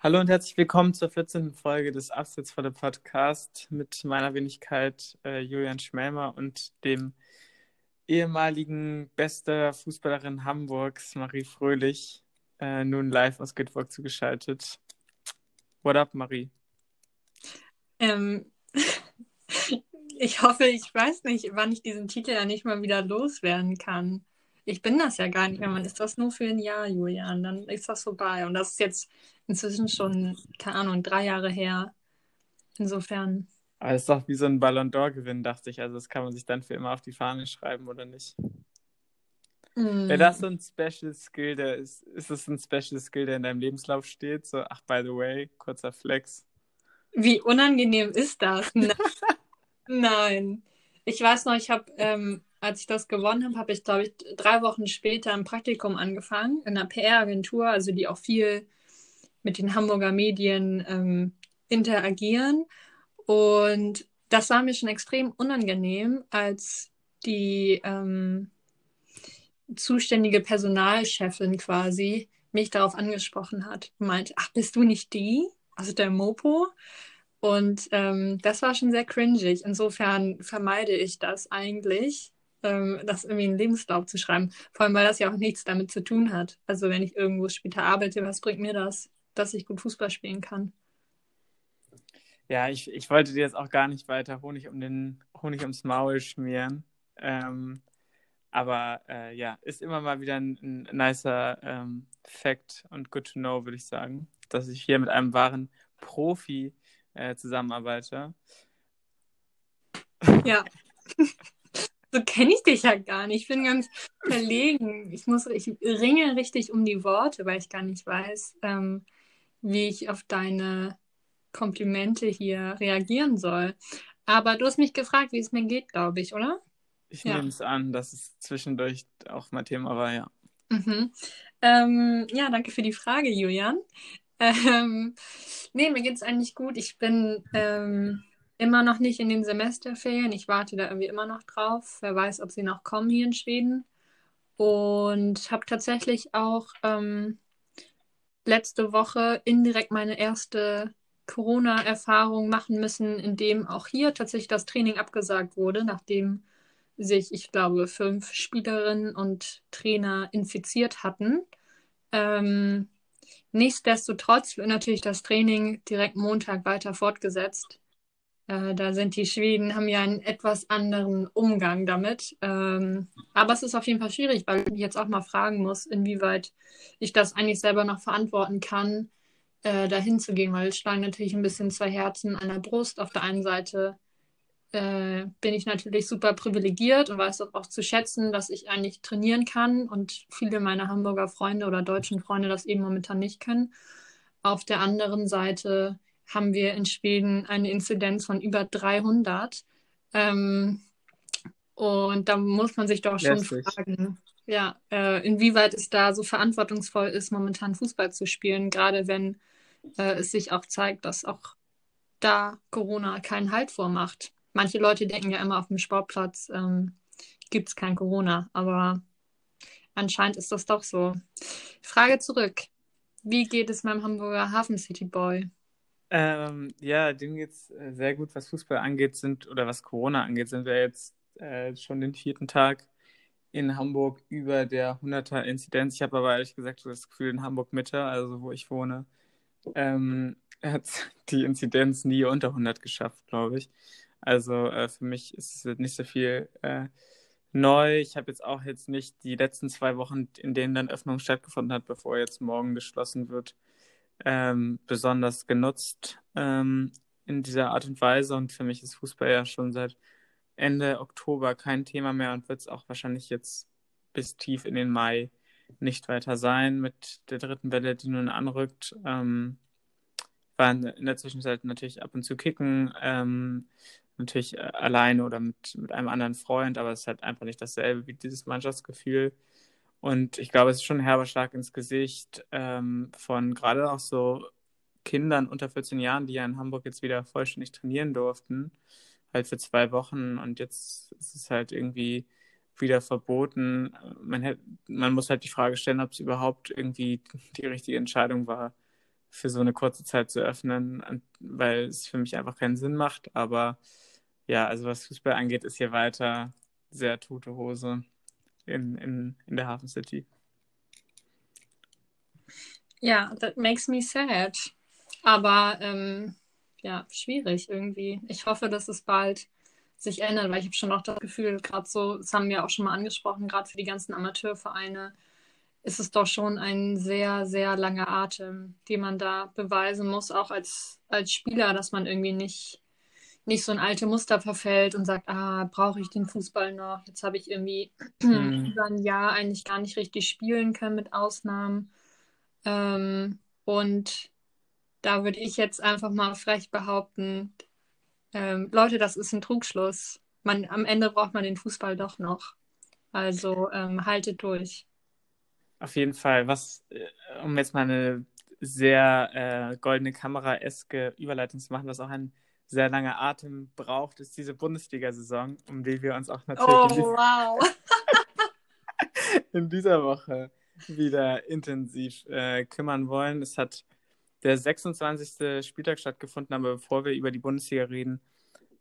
Hallo und herzlich willkommen zur 14. Folge des Abseitsvolle Podcast mit meiner Wenigkeit äh, Julian Schmelmer und dem ehemaligen bester Fußballerin Hamburgs, Marie Fröhlich, äh, nun live aus Göteborg zugeschaltet. What up, Marie? Ähm, ich hoffe, ich weiß nicht, wann ich diesen Titel ja nicht mal wieder loswerden kann. Ich bin das ja gar nicht mehr. Man ist das nur für ein Jahr, Julian. Dann ist das vorbei. Und das ist jetzt inzwischen schon, keine Ahnung, drei Jahre her. Insofern. Aber es ist doch wie so ein Ballon d'Or-Gewinn, dachte ich. Also das kann man sich dann für immer auf die Fahne schreiben, oder nicht? Mm. Wäre das so ein Special Skill, der ist, ist es ein Special Skill, der in deinem Lebenslauf steht? So, ach, by the way, kurzer Flex. Wie unangenehm ist das? Nein. Ich weiß noch, ich habe, ähm, als ich das gewonnen habe, habe ich, glaube ich, drei Wochen später ein Praktikum angefangen in einer PR-Agentur, also die auch viel mit den Hamburger Medien ähm, interagieren. Und das war mir schon extrem unangenehm, als die ähm, zuständige Personalchefin quasi mich darauf angesprochen hat und meinte, ach, bist du nicht die? Also der Mopo? Und ähm, das war schon sehr cringig. Insofern vermeide ich das eigentlich, ähm, das irgendwie in den Lebenslauf zu schreiben. Vor allem, weil das ja auch nichts damit zu tun hat. Also wenn ich irgendwo später arbeite, was bringt mir das, dass ich gut Fußball spielen kann? Ja, ich, ich wollte dir jetzt auch gar nicht weiter Honig um den Honig ums Maul schmieren. Ähm, aber äh, ja, ist immer mal wieder ein, ein nicer ähm, Fact und good to know, würde ich sagen, dass ich hier mit einem wahren Profi äh, zusammenarbeite. Ja. so kenne ich dich ja gar nicht. Ich bin ganz verlegen. Ich muss, ich ringe richtig um die Worte, weil ich gar nicht weiß, ähm, wie ich auf deine Komplimente hier reagieren soll. Aber du hast mich gefragt, wie es mir geht, glaube ich, oder? Ich ja. nehme es an, dass es zwischendurch auch mal Thema war, ja. Mhm. Ähm, ja, danke für die Frage, Julian. Ähm, nee, mir geht es eigentlich gut. Ich bin ähm, immer noch nicht in den Semesterferien. Ich warte da irgendwie immer noch drauf. Wer weiß, ob sie noch kommen hier in Schweden. Und habe tatsächlich auch ähm, letzte Woche indirekt meine erste Corona-Erfahrung machen müssen, in dem auch hier tatsächlich das Training abgesagt wurde, nachdem sich, ich glaube, fünf Spielerinnen und Trainer infiziert hatten. Ähm, Nichtsdestotrotz wird natürlich das Training direkt Montag weiter fortgesetzt. Äh, da sind die Schweden, haben ja einen etwas anderen Umgang damit. Ähm, aber es ist auf jeden Fall schwierig, weil ich jetzt auch mal fragen muss, inwieweit ich das eigentlich selber noch verantworten kann, äh, dahin zu gehen, weil es schlagen natürlich ein bisschen zwei Herzen an der Brust. Auf der einen Seite äh, bin ich natürlich super privilegiert und weiß auch zu schätzen, dass ich eigentlich trainieren kann und viele meiner Hamburger Freunde oder deutschen Freunde das eben momentan nicht können. Auf der anderen Seite haben wir in Schweden eine Inzidenz von über 300. Ähm, und da muss man sich doch schon Lässig. fragen, ja, äh, inwieweit es da so verantwortungsvoll ist, momentan Fußball zu spielen, gerade wenn äh, es sich auch zeigt, dass auch da Corona keinen Halt vormacht. Manche Leute denken ja immer, auf dem Sportplatz ähm, gibt es kein Corona, aber anscheinend ist das doch so. Frage zurück. Wie geht es meinem Hamburger Hafen City Boy? Ähm, ja, dem geht es äh, sehr gut, was Fußball angeht, sind, oder was Corona angeht, sind wir jetzt äh, schon den vierten Tag in Hamburg über der 100er Inzidenz. Ich habe aber ehrlich gesagt das Gefühl, in Hamburg Mitte, also wo ich wohne, ähm, hat die Inzidenz nie unter 100 geschafft, glaube ich. Also äh, für mich ist es nicht so viel äh, neu. Ich habe jetzt auch jetzt nicht die letzten zwei Wochen, in denen dann Öffnung stattgefunden hat, bevor jetzt morgen geschlossen wird, ähm, besonders genutzt ähm, in dieser Art und Weise. Und für mich ist Fußball ja schon seit Ende Oktober kein Thema mehr und wird es auch wahrscheinlich jetzt bis tief in den Mai nicht weiter sein mit der dritten Welle, die nun anrückt. Ähm, waren in der Zwischenzeit natürlich ab und zu kicken, ähm, natürlich äh, alleine oder mit, mit einem anderen Freund, aber es ist halt einfach nicht dasselbe wie dieses Mannschaftsgefühl. Und ich glaube, es ist schon ein herber Schlag ins Gesicht ähm, von gerade auch so Kindern unter 14 Jahren, die ja in Hamburg jetzt wieder vollständig trainieren durften, halt für zwei Wochen. Und jetzt ist es halt irgendwie wieder verboten. Man, hätte, man muss halt die Frage stellen, ob es überhaupt irgendwie die richtige Entscheidung war, für so eine kurze Zeit zu öffnen, weil es für mich einfach keinen Sinn macht. Aber ja, also was Fußball angeht, ist hier weiter sehr tote Hose in, in, in der Hafen City. Ja, that makes me sad. Aber ähm, ja, schwierig irgendwie. Ich hoffe, dass es bald sich ändert, weil ich habe schon auch das Gefühl, gerade so, das haben wir auch schon mal angesprochen, gerade für die ganzen Amateurvereine ist es doch schon ein sehr, sehr langer Atem, den man da beweisen muss, auch als, als Spieler, dass man irgendwie nicht, nicht so ein alte Muster verfällt und sagt, ah, brauche ich den Fußball noch? Jetzt habe ich irgendwie mhm. über ein Jahr eigentlich gar nicht richtig spielen können mit Ausnahmen. Ähm, und da würde ich jetzt einfach mal frech behaupten, ähm, Leute, das ist ein Trugschluss. Man, am Ende braucht man den Fußball doch noch. Also ähm, haltet durch. Auf jeden Fall. Was, äh, um jetzt mal eine sehr äh, goldene Kamera-eske Überleitung zu machen, was auch ein sehr langer Atem braucht, ist diese Bundesliga-Saison, um die wir uns auch natürlich oh, wow. in dieser Woche wieder intensiv äh, kümmern wollen. Es hat der 26. Spieltag stattgefunden, aber bevor wir über die Bundesliga reden,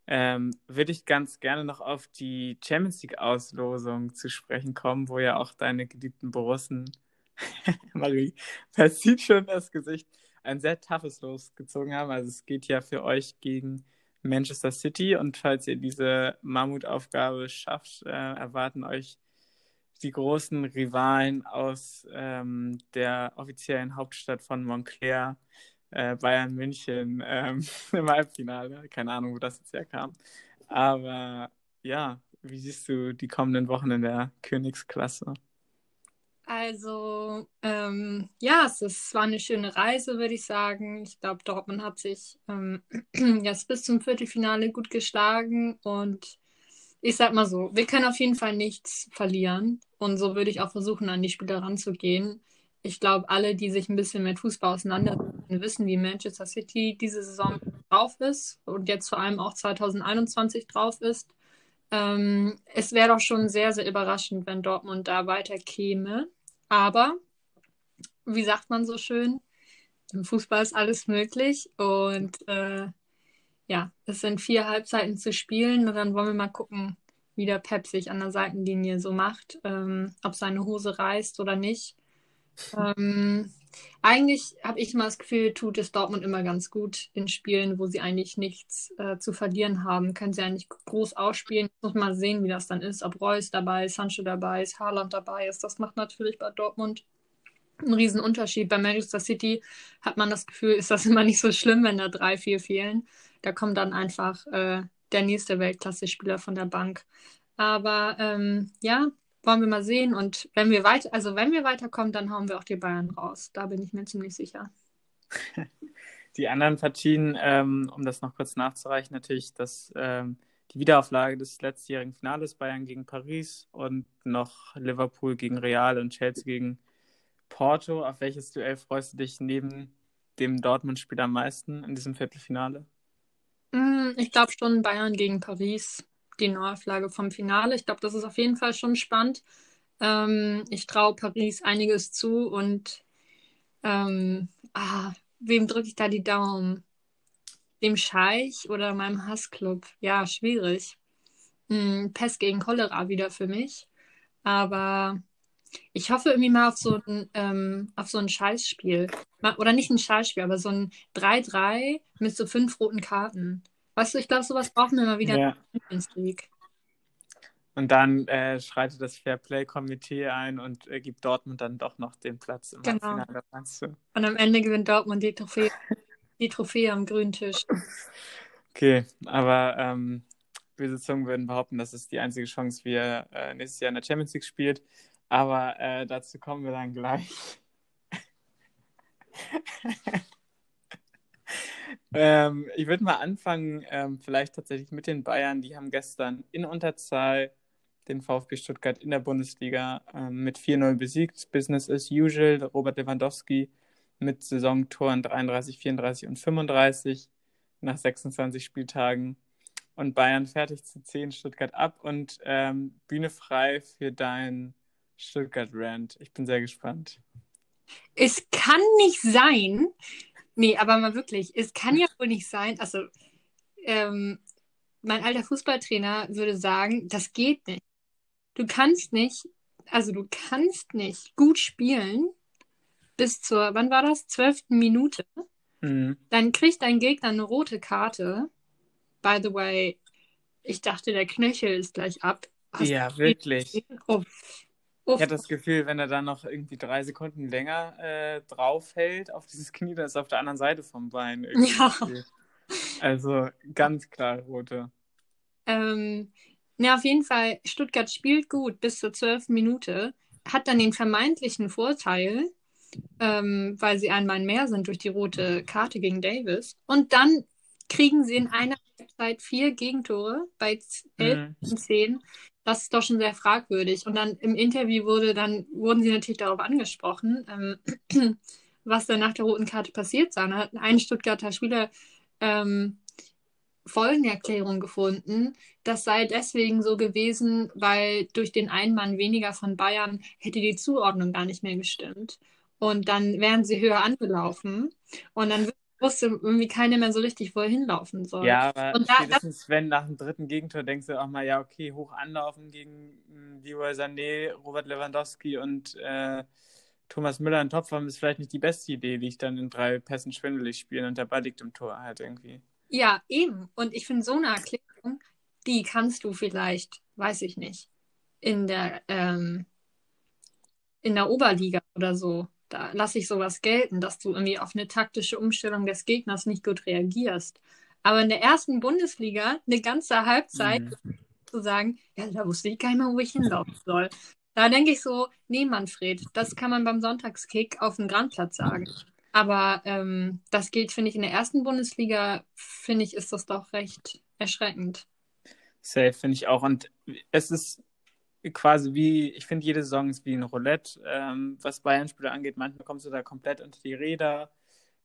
ähm, würde ich ganz gerne noch auf die Champions League-Auslosung zu sprechen kommen, wo ja auch deine geliebten Borussen, Marie, man sieht schon das Gesicht, ein sehr toughes Los gezogen haben. Also es geht ja für euch gegen Manchester City und falls ihr diese Mammutaufgabe schafft, äh, erwarten euch die großen Rivalen aus ähm, der offiziellen Hauptstadt von Montclair, äh, Bayern München ähm, im Halbfinale. Keine Ahnung, wo das jetzt herkam. Aber ja, wie siehst du die kommenden Wochen in der Königsklasse? Also, ähm, ja, es, es war eine schöne Reise, würde ich sagen. Ich glaube, Dortmund hat sich ähm, jetzt bis zum Viertelfinale gut geschlagen und ich sag mal so, wir können auf jeden Fall nichts verlieren. Und so würde ich auch versuchen, an die Spieler ranzugehen. Ich glaube, alle, die sich ein bisschen mit Fußball auseinandersetzen, wissen, wie Manchester City diese Saison drauf ist und jetzt vor allem auch 2021 drauf ist. Ähm, es wäre doch schon sehr, sehr überraschend, wenn Dortmund da weiter käme. Aber, wie sagt man so schön, im Fußball ist alles möglich. Und äh, ja, es sind vier Halbzeiten zu spielen und dann wollen wir mal gucken, wie der Pep sich an der Seitenlinie so macht, ähm, ob seine Hose reißt oder nicht. Ähm, eigentlich habe ich mal das Gefühl, tut es Dortmund immer ganz gut in Spielen, wo sie eigentlich nichts äh, zu verlieren haben. Können sie eigentlich groß ausspielen. Muss mal sehen, wie das dann ist. Ob Reus dabei ist, Sancho dabei ist, Haaland dabei ist. Das macht natürlich bei Dortmund einen riesen Unterschied. Bei Manchester City hat man das Gefühl, ist das immer nicht so schlimm, wenn da drei, vier fehlen. Da kommt dann einfach äh, der nächste Weltklasse-Spieler von der Bank. Aber ähm, ja, wollen wir mal sehen. Und wenn wir weiter, also wenn wir weiterkommen, dann hauen wir auch die Bayern raus. Da bin ich mir ziemlich sicher. Die anderen Partien, ähm, um das noch kurz nachzureichen, natürlich das, ähm, die Wiederauflage des letztjährigen Finales Bayern gegen Paris und noch Liverpool gegen Real und Chelsea gegen Porto. Auf welches Duell freust du dich neben dem Dortmund-Spiel am meisten in diesem Viertelfinale? Mm, ich glaube schon Bayern gegen Paris, die Neuauflage vom Finale. Ich glaube, das ist auf jeden Fall schon spannend. Ähm, ich traue Paris einiges zu und ähm, ah, wem drücke ich da die Daumen? Dem Scheich oder meinem Hassclub? Ja, schwierig. Hm, Pest gegen Cholera wieder für mich. Aber ich hoffe irgendwie mal auf so ein, ähm, auf so ein Scheißspiel. Oder nicht ein Scheißspiel, aber so ein 3-3 mit so fünf roten Karten. Weißt du, ich glaube, sowas brauchen wir mal wieder ja. in der League. Und dann äh, schreitet das Fairplay-Komitee ein und äh, gibt Dortmund dann doch noch den Platz im genau. Finale. Und am Ende gewinnt Dortmund die Trophäe, die Trophäe am grünen Tisch. Okay, aber ähm, böse Zungen würden behaupten, das ist die einzige Chance, wie er äh, nächstes Jahr in der Champions League spielt. Aber äh, dazu kommen wir dann gleich. ähm, ich würde mal anfangen, ähm, vielleicht tatsächlich mit den Bayern. Die haben gestern in Unterzahl den VfB Stuttgart in der Bundesliga ähm, mit 4-0 besiegt. Business as usual. Robert Lewandowski mit Saisontoren 33, 34 und 35 nach 26 Spieltagen. Und Bayern fertig zu 10 Stuttgart ab und ähm, Bühne frei für dein Stuttgart Rand. Ich bin sehr gespannt. Es kann nicht sein, Nee, aber mal wirklich, es kann ja wohl nicht sein, also ähm, mein alter Fußballtrainer würde sagen, das geht nicht. Du kannst nicht, also du kannst nicht gut spielen bis zur, wann war das? Zwölften Minute. Mhm. Dann kriegt dein Gegner eine rote Karte. By the way, ich dachte, der Knöchel ist gleich ab. Hast Ja, wirklich. gesehen? Ich hatte das Gefühl, wenn er dann noch irgendwie drei Sekunden länger äh, draufhält auf dieses Knie, dann ist er auf der anderen Seite vom Bein irgendwie Ja. Also ganz klar rote. Ähm, na, auf jeden Fall, Stuttgart spielt gut bis zur zwölften Minute, hat dann den vermeintlichen Vorteil, ähm, weil sie ein Mann mehr sind durch die rote Karte gegen Davis. Und dann kriegen sie in einer Halbzeit vier Gegentore bei z- elf Mhm. und zehn. Das ist doch schon sehr fragwürdig. Und dann im Interview wurde dann, wurden sie natürlich darauf angesprochen, ähm, was dann nach der roten Karte passiert sei. Da hat ein Stuttgarter Spieler ähm, Folgenerklärung gefunden. Das sei deswegen so gewesen, weil durch den einen Mann weniger von Bayern hätte die Zuordnung gar nicht mehr gestimmt. Und dann wären sie höher angelaufen. Und dann wusste irgendwie keiner mehr so richtig, wo er hinlaufen soll. Ja, aber Und da- spätestens wenn nach dem dritten Gegentor denkst du auch mal, ja, okay, hoch anlaufen gegen mh, Leroy Sané, Robert Lewandowski und äh, Thomas Müller in Topform ist vielleicht nicht die beste Idee, die ich dann in drei Pässen schwindelig spielen und der Ball liegt im Tor halt irgendwie. Ja, eben. Und ich finde, so eine Erklärung, die kannst du vielleicht, weiß ich nicht, in der, ähm, in der Oberliga oder so. Da lasse ich sowas gelten, dass du irgendwie auf eine taktische Umstellung des Gegners nicht gut reagierst. Aber in der ersten Bundesliga eine ganze Halbzeit Mhm. zu sagen, ja, da wusste ich gar nicht mehr, wo ich hinlaufen soll. Da denke ich so, nee, Manfred, das kann man beim Sonntagskick auf dem Grandplatz sagen. Aber ähm, das gilt, finde ich, in der ersten Bundesliga, finde ich, ist das doch recht erschreckend. Safe finde ich auch. Und es ist quasi wie, ich finde, jede Saison ist wie ein Roulette, ähm, was Bayern-Spieler angeht. Manchmal kommst du da komplett unter die Räder,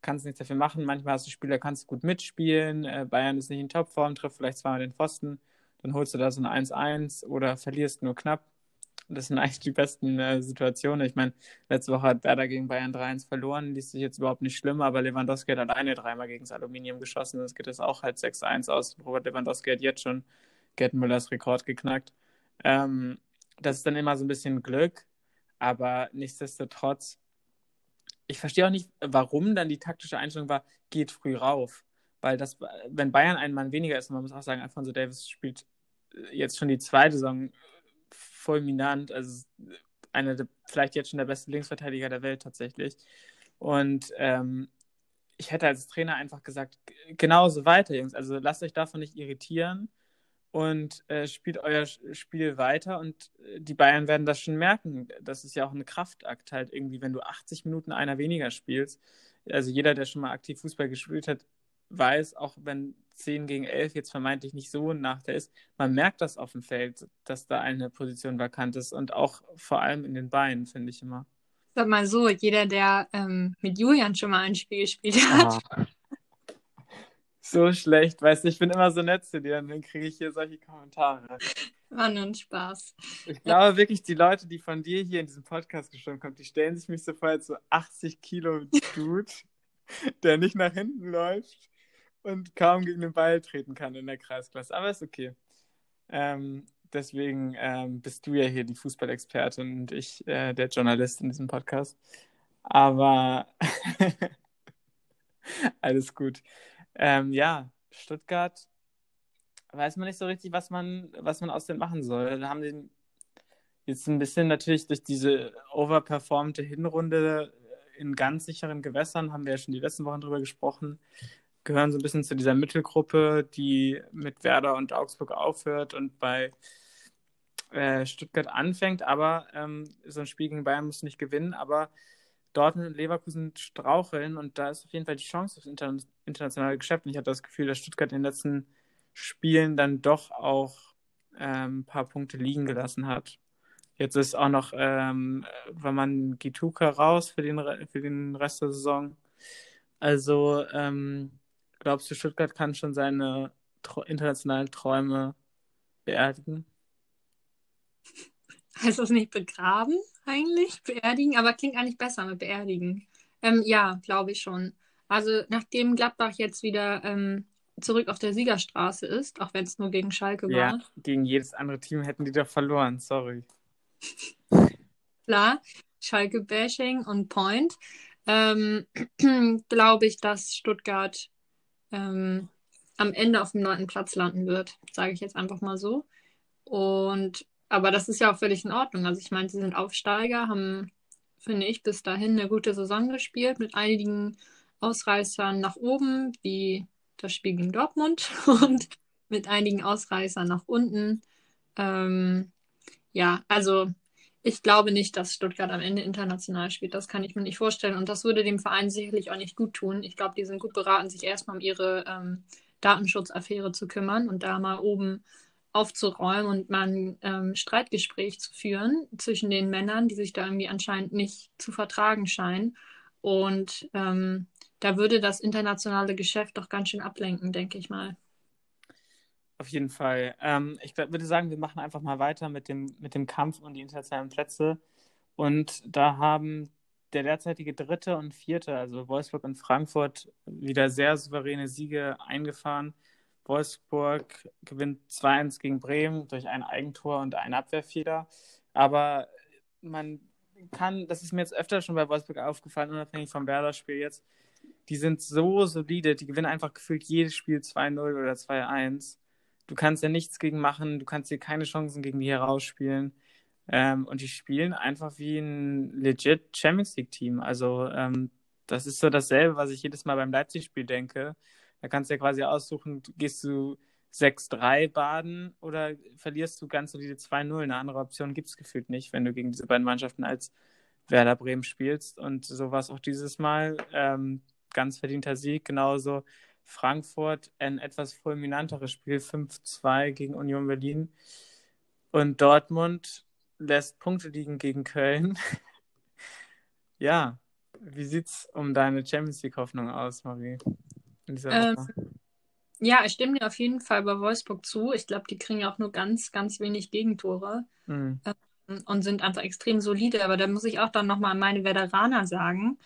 kannst nichts dafür machen. Manchmal hast du Spieler, kannst du gut mitspielen. Äh, Bayern ist nicht in Topform, trifft vielleicht zweimal den Pfosten. Dann holst du da so ein 1-1 oder verlierst nur knapp. Das sind eigentlich die besten äh, Situationen. Ich meine, letzte Woche hat Werder gegen Bayern 3-1 verloren, liest sich jetzt überhaupt nicht schlimm, aber Lewandowski hat alleine dreimal gegen das Aluminium geschossen. Das geht jetzt auch halt 6-1 aus. Robert Lewandowski hat jetzt schon Gerd Müllers Rekord geknackt. Ähm, das ist dann immer so ein bisschen Glück, aber nichtsdestotrotz, ich verstehe auch nicht, warum dann die taktische Einstellung war, geht früh rauf. Weil das, wenn Bayern ein Mann weniger ist, und man muss auch sagen, Alfonso Davis spielt jetzt schon die zweite Saison fulminant, also einer der, vielleicht jetzt schon der beste Linksverteidiger der Welt tatsächlich. Und ähm, ich hätte als Trainer einfach gesagt, genauso weiter, Jungs. Also lasst euch davon nicht irritieren und äh, spielt euer Spiel weiter und äh, die Bayern werden das schon merken. Das ist ja auch ein Kraftakt halt irgendwie, wenn du 80 Minuten einer weniger spielst. Also jeder, der schon mal aktiv Fußball gespielt hat, weiß, auch wenn 10 gegen 11 jetzt vermeintlich nicht so ein Nachteil ist, man merkt das auf dem Feld, dass da eine Position vakant ist und auch vor allem in den Beinen, finde ich immer. Sag mal so, jeder, der ähm, mit Julian schon mal ein Spiel gespielt hat, Ah. So schlecht, weißt du, ich bin immer so nett zu dir und dann kriege ich hier solche Kommentare. war nur ein Spaß. Ich glaube wirklich, die Leute, die von dir hier in diesem Podcast gestimmt kommen, die stellen sich mich so vor als so 80 Kilo Dude, der nicht nach hinten läuft und kaum gegen den Ball treten kann in der Kreisklasse. Aber ist okay. Ähm, deswegen ähm, bist du ja hier die Fußballexpertin und ich äh, der Journalist in diesem Podcast. Aber alles gut. Ähm, ja, Stuttgart weiß man nicht so richtig, was man, was man aus denen machen soll. Da haben den jetzt ein bisschen natürlich durch diese overperformte Hinrunde in ganz sicheren Gewässern, haben wir ja schon die letzten Wochen drüber gesprochen, gehören so ein bisschen zu dieser Mittelgruppe, die mit Werder und Augsburg aufhört und bei äh, Stuttgart anfängt. Aber ähm, so ein Spiel gegen Bayern muss nicht gewinnen, aber Dortmund und Leverkusen straucheln und da ist auf jeden Fall die Chance aufs inter internationale Geschäft. Und ich hatte das Gefühl, dass Stuttgart in den letzten Spielen dann doch auch ähm, ein paar Punkte liegen gelassen hat. Jetzt ist auch noch, ähm, wenn man Gituka raus für den, für den Rest der Saison. Also, ähm, glaubst du, Stuttgart kann schon seine internationalen Träume beerdigen? Heißt das nicht begraben eigentlich? Beerdigen? Aber klingt eigentlich besser mit beerdigen. Ähm, ja, glaube ich schon. Also nachdem Gladbach jetzt wieder ähm, zurück auf der Siegerstraße ist, auch wenn es nur gegen Schalke Ja, war. gegen jedes andere Team hätten die doch verloren, sorry. Klar, Schalke-Bashing und Point. Ähm, glaube ich, dass Stuttgart ähm, am Ende auf dem neunten Platz landen wird, sage ich jetzt einfach mal so. Und aber das ist ja auch völlig in Ordnung. Also ich meine, sie sind Aufsteiger, haben, finde ich, bis dahin eine gute Saison gespielt mit einigen Ausreißern nach oben, wie das Spiel gegen Dortmund und mit einigen Ausreißern nach unten. Ähm, ja, also ich glaube nicht, dass Stuttgart am Ende international spielt. Das kann ich mir nicht vorstellen. Und das würde dem Verein sicherlich auch nicht gut tun. Ich glaube, die sind gut beraten, sich erstmal um ihre ähm, Datenschutzaffäre zu kümmern und da mal oben aufzuräumen und mal ein ähm, Streitgespräch zu führen zwischen den Männern, die sich da irgendwie anscheinend nicht zu vertragen scheinen. Und ähm, da würde das internationale Geschäft doch ganz schön ablenken, denke ich mal. Auf jeden Fall. Ähm, ich glaub, würde sagen, wir machen einfach mal weiter mit dem, mit dem Kampf um die internationalen Plätze. Und da haben der derzeitige Dritte und Vierte, also Wolfsburg und Frankfurt, wieder sehr souveräne Siege eingefahren. Wolfsburg gewinnt 2-1 gegen Bremen durch ein Eigentor und einen Abwehrfehler. Aber man kann, das ist mir jetzt öfter schon bei Wolfsburg aufgefallen, unabhängig vom Werder-Spiel jetzt, die sind so solide, die gewinnen einfach gefühlt jedes Spiel 2-0 oder 2-1. Du kannst ja nichts gegen machen, du kannst dir keine Chancen gegen die herausspielen. Ähm, und die spielen einfach wie ein legit Champions League-Team. Also ähm, das ist so dasselbe, was ich jedes Mal beim Leipzig-Spiel denke. Da kannst du ja quasi aussuchen, gehst du 6-3 baden oder verlierst du ganz solide 2-0. Eine andere Option gibt es gefühlt nicht, wenn du gegen diese beiden Mannschaften als Werder Bremen spielst. Und so war es auch dieses Mal. Ähm, ganz verdienter Sieg. Genauso Frankfurt ein etwas fulminanteres Spiel, 5-2 gegen Union Berlin. Und Dortmund lässt Punkte liegen gegen Köln. ja, wie sieht's um deine Champions League-Hoffnung aus, Marie? Ähm, ja, ich stimme dir auf jeden Fall bei Wolfsburg zu. Ich glaube, die kriegen ja auch nur ganz, ganz wenig Gegentore Mhm. ähm, und sind einfach extrem solide. Aber da muss ich auch dann nochmal an meine Veteraner sagen.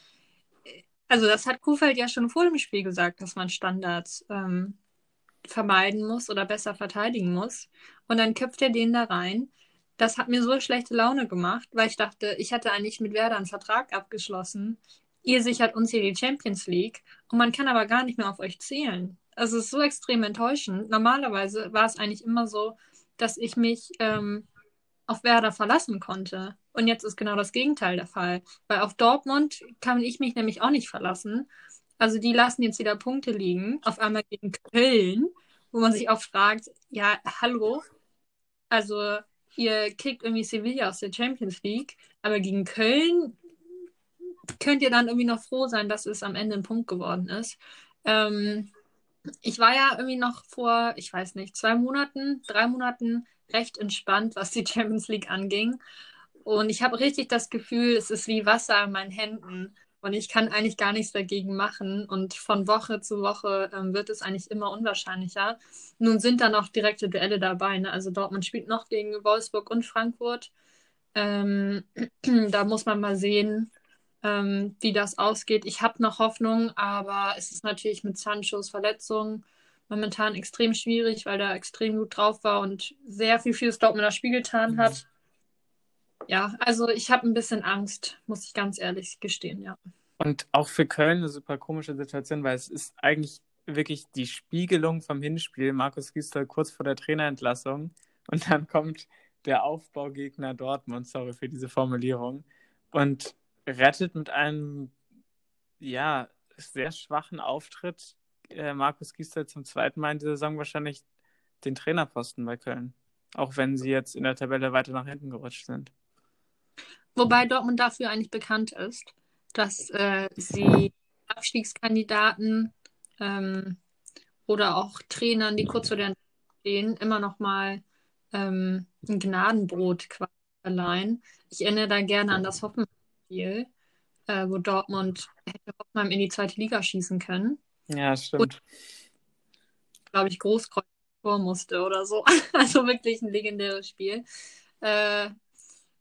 Also, das hat Kuhfeld ja schon vor dem Spiel gesagt, dass man Standards ähm, vermeiden muss oder besser verteidigen muss. Und dann köpft er den da rein. Das hat mir so schlechte Laune gemacht, weil ich dachte, ich hatte eigentlich mit Werder einen Vertrag abgeschlossen. Ihr sichert uns hier die Champions League und man kann aber gar nicht mehr auf euch zählen. Also es ist so extrem enttäuschend. Normalerweise war es eigentlich immer so, dass ich mich ähm, auf Werder verlassen konnte. Und jetzt ist genau das Gegenteil der Fall. Weil auf Dortmund kann ich mich nämlich auch nicht verlassen. Also die lassen jetzt wieder Punkte liegen, auf einmal gegen Köln, wo man sich auch fragt, ja, hallo, also ihr kickt irgendwie Sevilla aus der Champions League, aber gegen Köln könnt ihr dann irgendwie noch froh sein, dass es am Ende ein Punkt geworden ist. Ähm, ich war ja irgendwie noch vor, ich weiß nicht, zwei Monaten, drei Monaten recht entspannt, was die Champions League anging. Und ich habe richtig das Gefühl, es ist wie Wasser in meinen Händen. Und ich kann eigentlich gar nichts dagegen machen. Und von Woche zu Woche ähm, wird es eigentlich immer unwahrscheinlicher. Nun sind da noch direkte Duelle dabei. Ne? Also Dortmund spielt noch gegen Wolfsburg und Frankfurt. Ähm, da muss man mal sehen, ähm, wie das ausgeht. Ich habe noch Hoffnung, aber es ist natürlich mit Sanchos Verletzung momentan extrem schwierig, weil er extrem gut drauf war und sehr viel Dortmunder Spiel getan hat. Ja, also ich habe ein bisschen Angst, muss ich ganz ehrlich gestehen, ja. Und auch für Köln eine super komische Situation, weil es ist eigentlich wirklich die Spiegelung vom Hinspiel. Markus Gisdol kurz vor der Trainerentlassung und dann kommt der Aufbaugegner Dortmund, sorry für diese Formulierung, und rettet mit einem ja sehr schwachen Auftritt äh, Markus Gisdol zum zweiten Mal in dieser Saison wahrscheinlich den Trainerposten bei Köln. Auch wenn sie jetzt in der Tabelle weiter nach hinten gerutscht sind. Wobei Dortmund dafür eigentlich bekannt ist, dass äh, sie Abstiegskandidaten ähm, oder auch Trainern, die kurz vor der stehen, immer noch mal ähm, ein Gnadenbrot verleihen. Ich erinnere da gerne an das Hoffenheim-Spiel, äh, wo Dortmund hätte Hoffenheim in die zweite Liga schießen können. Ja, stimmt. Glaube ich, Großkreuz vor musste oder so. Also wirklich ein legendäres Spiel. Äh,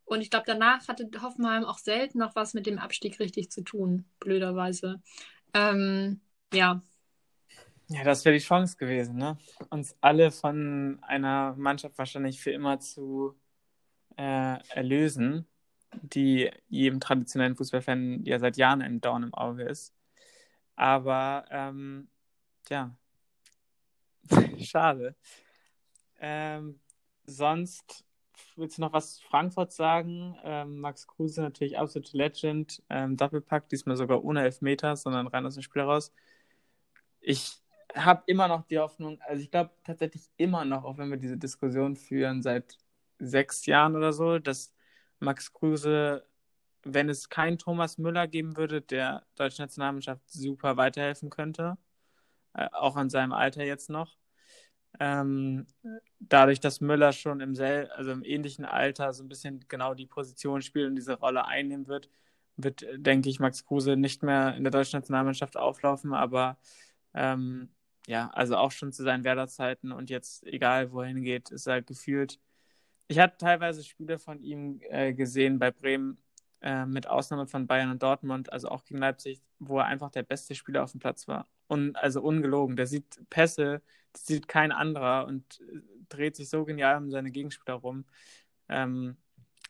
und ich glaube, danach hatte Hoffenheim auch selten noch was mit dem Abstieg richtig zu tun, blöderweise. Ähm, ja. Ja, das wäre die Chance gewesen, ne? Uns alle von einer Mannschaft wahrscheinlich für immer zu äh, erlösen, die jedem traditionellen Fußballfan ja seit Jahren ein Dorn im Auge ist. Aber ähm, ja, schade. Ähm, sonst willst du noch was zu Frankfurt sagen? Ähm, Max Kruse natürlich absolute Legend. Ähm, Doppelpack, diesmal sogar ohne Elfmeter, sondern rein aus dem Spiel raus. Ich habe immer noch die Hoffnung, also ich glaube tatsächlich immer noch, auch wenn wir diese Diskussion führen seit sechs Jahren oder so, dass Max Kruse, wenn es keinen Thomas Müller geben würde, der deutschen Nationalmannschaft super weiterhelfen könnte, äh, auch an seinem Alter jetzt noch. Ähm, dadurch, dass Müller schon im, sel also im ähnlichen Alter so ein bisschen genau die Position spielt und diese Rolle einnehmen wird, wird, denke ich, Max Kruse nicht mehr in der deutschen Nationalmannschaft auflaufen, aber ähm, ja, also auch schon zu seinen Werderzeiten und jetzt, egal wohin geht, ist er gefühlt. Ich hatte teilweise Spiele von ihm äh, gesehen bei Bremen, äh, mit Ausnahme von Bayern und Dortmund, also auch gegen Leipzig, wo er einfach der beste Spieler auf dem Platz war. Und also ungelogen. Der sieht Pässe, das sieht kein anderer und äh, dreht sich so genial um seine Gegenspieler rum. Ähm,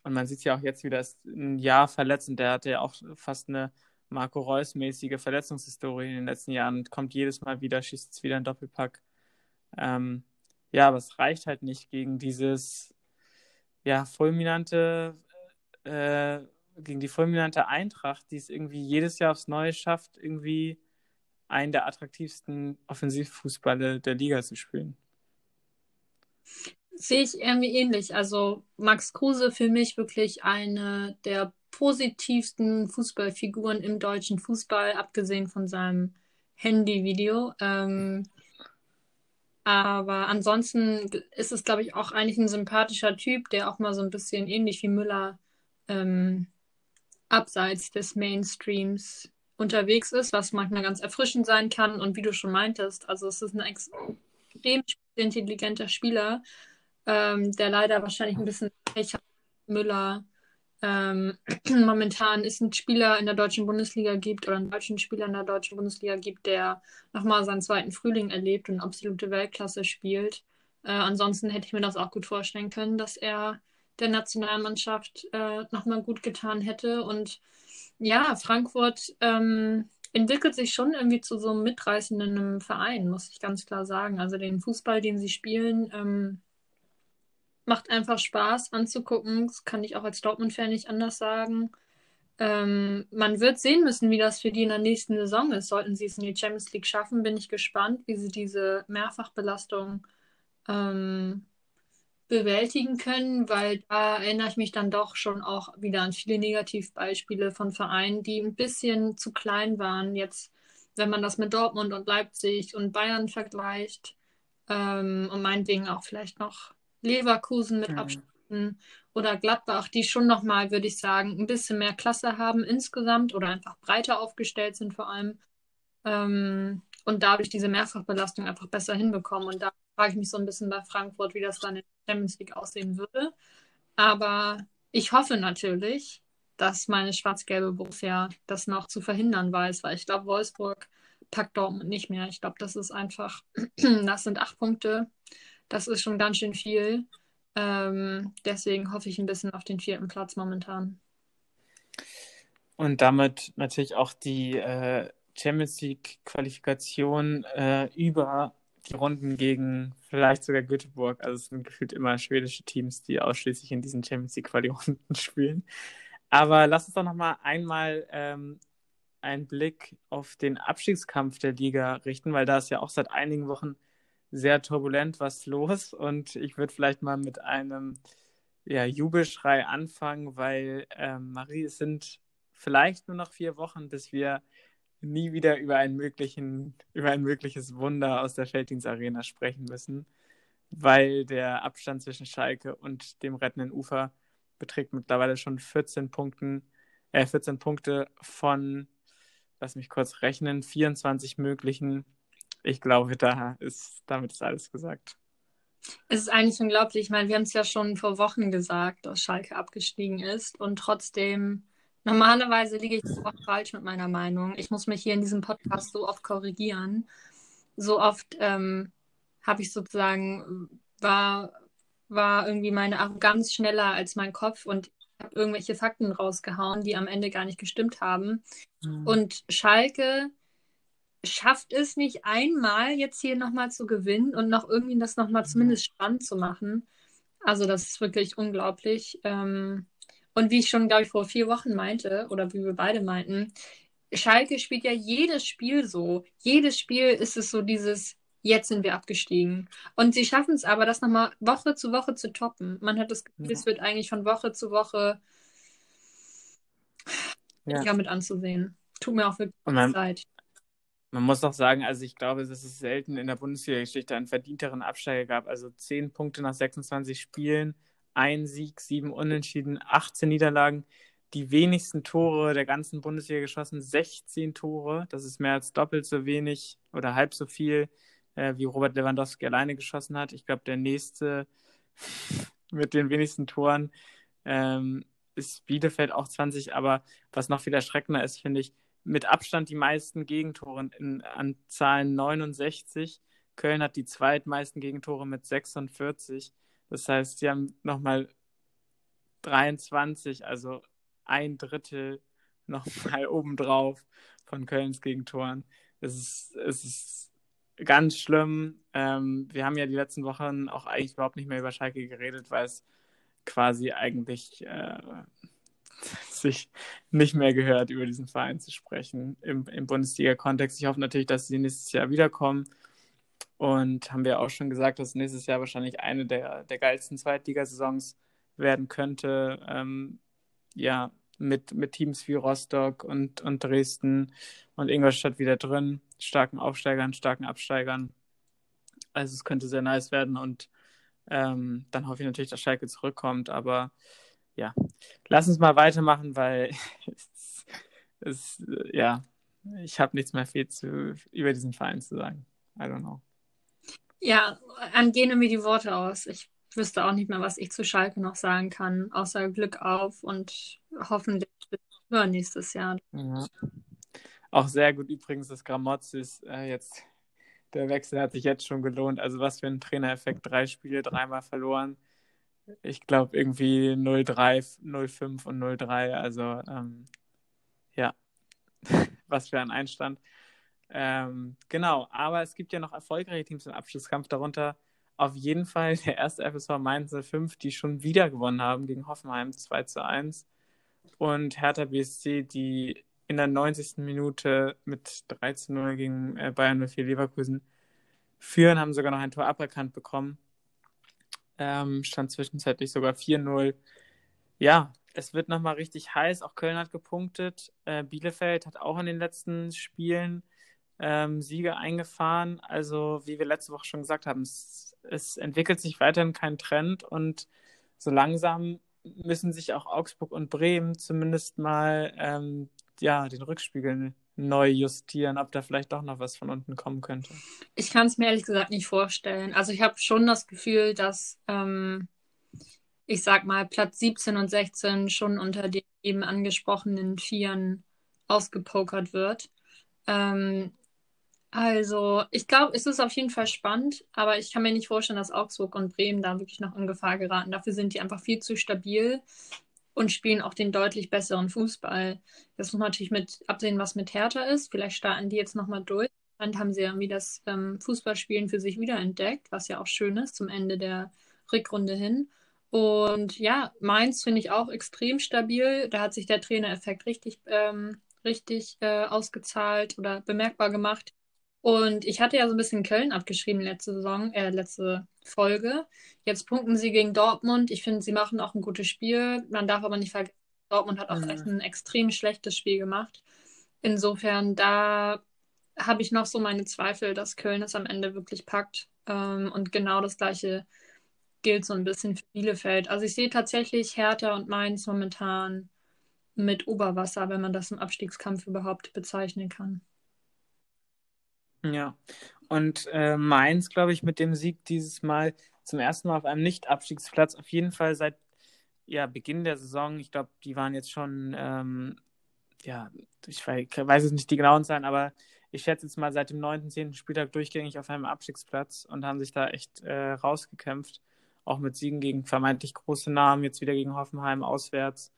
und man sieht ja auch jetzt wieder, ist ein Jahr verletzt und der hatte ja auch fast eine Marco Reus-mäßige Verletzungshistorie in den letzten Jahren und kommt jedes Mal wieder, schießt wieder ein Doppelpack. Ähm, ja, aber es reicht halt nicht gegen dieses ja, fulminante, äh, gegen die fulminante Eintracht, die es irgendwie jedes Jahr aufs Neue schafft, irgendwie einen der attraktivsten Offensivfußballe der Liga zu spielen. Sehe ich irgendwie ähnlich. Also Max Kruse für mich wirklich eine der positivsten Fußballfiguren im deutschen Fußball, abgesehen von seinem Handyvideo. Ähm, aber ansonsten ist es, glaube ich, auch eigentlich ein sympathischer Typ, der auch mal so ein bisschen ähnlich wie Müller ähm, abseits des Mainstreams unterwegs ist, was manchmal ganz erfrischend sein kann. Und wie du schon meintest, also es ist ein extrem intelligenter Spieler, ähm, der leider wahrscheinlich ein bisschen Pech hat. Müller ähm, momentan ist ein Spieler in der deutschen Bundesliga gibt oder einen deutschen Spieler in der deutschen Bundesliga gibt, der nochmal seinen zweiten Frühling erlebt und absolute Weltklasse spielt. Äh, ansonsten hätte ich mir das auch gut vorstellen können, dass er der Nationalmannschaft äh, nochmal gut getan hätte. Und ja, Frankfurt ähm, entwickelt sich schon irgendwie zu so einem mitreißenden Verein, muss ich ganz klar sagen. Also den Fußball, den sie spielen, ähm, macht einfach Spaß anzugucken. Das kann ich auch als Dortmund-Fan nicht anders sagen. Ähm, man wird sehen müssen, wie das für die in der nächsten Saison ist. Sollten sie es in die Champions League schaffen, bin ich gespannt, wie sie diese Mehrfachbelastung ähm, bewältigen können, weil da erinnere ich mich dann doch schon auch wieder an viele Negativbeispiele von Vereinen, die ein bisschen zu klein waren. Jetzt, wenn man das mit Dortmund und Leipzig und Bayern vergleicht ähm, und meinetwegen auch vielleicht noch Leverkusen mit mhm. Abständen oder Gladbach, die schon nochmal, würde ich sagen, ein bisschen mehr Klasse haben insgesamt oder einfach breiter aufgestellt sind vor allem ähm, und dadurch diese Mehrfachbelastung einfach besser hinbekommen. Und da frage ich mich so ein bisschen bei Frankfurt, wie das dann in der Champions League aussehen würde. Aber ich hoffe natürlich, dass meine schwarz-gelbe Borussia das noch zu verhindern weiß, weil ich glaube, Wolfsburg packt Dortmund nicht mehr. Ich glaube, das ist einfach, das sind acht Punkte. Das ist schon ganz schön viel. Ähm, deswegen hoffe ich ein bisschen auf den vierten Platz momentan. Und damit natürlich auch die äh, Champions League-Qualifikation äh, über die Runden gegen vielleicht sogar Göteborg. Also es sind gefühlt immer schwedische Teams, die ausschließlich in diesen Champions League-Quali-Runden spielen. Aber lass uns doch nochmal einmal ähm, einen Blick auf den Abstiegskampf der Liga richten, weil da ist ja auch seit einigen Wochen sehr turbulent was los. Und ich würde vielleicht mal mit einem ja, Jubelschrei anfangen, weil äh, Marie, es sind vielleicht nur noch vier Wochen, bis wir nie wieder über, einen möglichen, über ein mögliches Wunder aus der Felddienstarena sprechen müssen, weil der Abstand zwischen Schalke und dem rettenden Ufer beträgt mittlerweile schon 14 Punkten, äh, 14 Punkte von, lass mich kurz rechnen, 24 möglichen ich glaube, da ist, damit ist alles gesagt. Es ist eigentlich unglaublich. Ich meine, wir haben es ja schon vor Wochen gesagt, dass Schalke abgestiegen ist und trotzdem Normalerweise liege ich so oft falsch mit meiner Meinung. Ich muss mich hier in diesem Podcast so oft korrigieren. So oft ähm, habe ich sozusagen, war, war irgendwie meine Arroganz schneller als mein Kopf und habe irgendwelche Fakten rausgehauen, die am Ende gar nicht gestimmt haben. Mhm. Und Schalke schafft es nicht einmal jetzt hier nochmal zu gewinnen und noch irgendwie das nochmal zumindest spannend zu machen. Also das ist wirklich unglaublich. Ähm, und wie ich schon, glaube ich, vor vier Wochen meinte, oder wie wir beide meinten, Schalke spielt ja jedes Spiel so. Jedes Spiel ist es so dieses, jetzt sind wir abgestiegen. Und sie schaffen es aber, das nochmal Woche zu Woche zu toppen. Man hat das Gefühl, ja. es wird eigentlich von Woche zu Woche ja. mit anzusehen. Tut mir auch wirklich man, leid. Man muss doch sagen, also ich glaube, dass es selten in der Bundesliga-Geschichte einen verdienteren Absteiger gab. Also zehn Punkte nach 26 Spielen, ein Sieg, sieben Unentschieden, 18 Niederlagen, die wenigsten Tore der ganzen Bundesliga geschossen, 16 Tore. Das ist mehr als doppelt so wenig oder halb so viel äh, wie Robert Lewandowski alleine geschossen hat. Ich glaube, der nächste mit den wenigsten Toren ähm, ist Bielefeld auch 20, aber was noch viel erschreckender ist, finde ich, mit Abstand die meisten Gegentore in, an Zahlen 69. Köln hat die zweitmeisten Gegentore mit 46. Das heißt, sie haben nochmal 23, also ein Drittel nochmal obendrauf von Kölns Gegentoren. Es ist, es ist ganz schlimm. Ähm, wir haben ja die letzten Wochen auch eigentlich überhaupt nicht mehr über Schalke geredet, weil es quasi eigentlich äh, sich nicht mehr gehört, über diesen Verein zu sprechen im, im Bundesliga-Kontext. Ich hoffe natürlich, dass sie nächstes Jahr wiederkommen. Und haben wir auch schon gesagt, dass nächstes Jahr wahrscheinlich eine der, der geilsten Zweitligasaisons werden könnte. Ähm, ja, mit, mit Teams wie Rostock und, und Dresden und Ingolstadt wieder drin. Starken Aufsteigern, starken Absteigern. Also es könnte sehr nice werden und ähm, dann hoffe ich natürlich, dass Schalke zurückkommt. Aber ja, lass uns mal weitermachen, weil es, es ja, ich habe nichts mehr viel zu, über diesen Verein zu sagen. I don't know. Ja, an gehen mir die Worte aus. Ich wüsste auch nicht mehr, was ich zu Schalke noch sagen kann, außer Glück auf und hoffentlich bis nächstes Jahr. Ja. Auch sehr gut übrigens, dass Gramozis äh, jetzt, der Wechsel hat sich jetzt schon gelohnt. Also was für ein Trainereffekt, drei Spiele, dreimal verloren. Ich glaube irgendwie 0-3, 0-5 und 0-3. Also ähm, ja, was für ein Einstand. Ähm, genau, aber es gibt ja noch erfolgreiche Teams im Abschlusskampf, darunter auf jeden Fall der erste FSV Mainz 05, die schon wieder gewonnen haben gegen Hoffenheim 2 zu 1. Und Hertha BSC, die in der 90. Minute mit 3 zu 0 gegen äh, Bayern 04 Leverkusen führen, haben sogar noch ein Tor aberkannt bekommen. Ähm, stand zwischenzeitlich sogar 4-0. Ja, es wird nochmal richtig heiß. Auch Köln hat gepunktet. Äh, Bielefeld hat auch in den letzten Spielen ähm, Siege eingefahren. Also, wie wir letzte Woche schon gesagt haben, es, es entwickelt sich weiterhin kein Trend und so langsam müssen sich auch Augsburg und Bremen zumindest mal ähm, ja, den Rückspiegel neu justieren, ob da vielleicht doch noch was von unten kommen könnte. Ich kann es mir ehrlich gesagt nicht vorstellen. Also ich habe schon das Gefühl, dass ähm, ich sag mal Platz 17 und 16 schon unter den eben angesprochenen Vieren ausgepokert wird. Ähm, also, ich glaube, es ist auf jeden Fall spannend, aber ich kann mir nicht vorstellen, dass Augsburg und Bremen da wirklich noch in Gefahr geraten. Dafür sind die einfach viel zu stabil und spielen auch den deutlich besseren Fußball. Das muss man natürlich mit absehen, was mit Hertha ist. Vielleicht starten die jetzt nochmal durch. Dann haben sie irgendwie das ähm, Fußballspielen für sich wiederentdeckt, was ja auch schön ist zum Ende der Rückrunde hin. Und ja, Mainz finde ich auch extrem stabil. Da hat sich der Trainereffekt richtig, ähm, richtig äh, ausgezahlt oder bemerkbar gemacht. Und ich hatte ja so ein bisschen Köln abgeschrieben letzte Saison, äh, letzte Folge. Jetzt punkten sie gegen Dortmund. Ich finde, sie machen auch ein gutes Spiel. Man darf aber nicht vergessen, Dortmund hat auch mhm. ein extrem schlechtes Spiel gemacht. Insofern, da habe ich noch so meine Zweifel, dass Köln es am Ende wirklich packt. Ähm, und genau das gleiche gilt so ein bisschen für Bielefeld. Also ich sehe tatsächlich Hertha und Mainz momentan mit Oberwasser, wenn man das im Abstiegskampf überhaupt bezeichnen kann. Ja, und äh, Mainz, glaube ich, mit dem Sieg dieses Mal zum ersten Mal auf einem Nicht-Abstiegsplatz, auf jeden Fall seit ja, Beginn der Saison, ich glaube, die waren jetzt schon, ähm, ja, ich weiß es nicht die genauen Zahlen, aber ich schätze jetzt mal seit dem 9., 10. Spieltag durchgängig auf einem Abstiegsplatz und haben sich da echt äh, rausgekämpft. Auch mit Siegen gegen vermeintlich große Namen, jetzt wieder gegen Hoffenheim auswärts.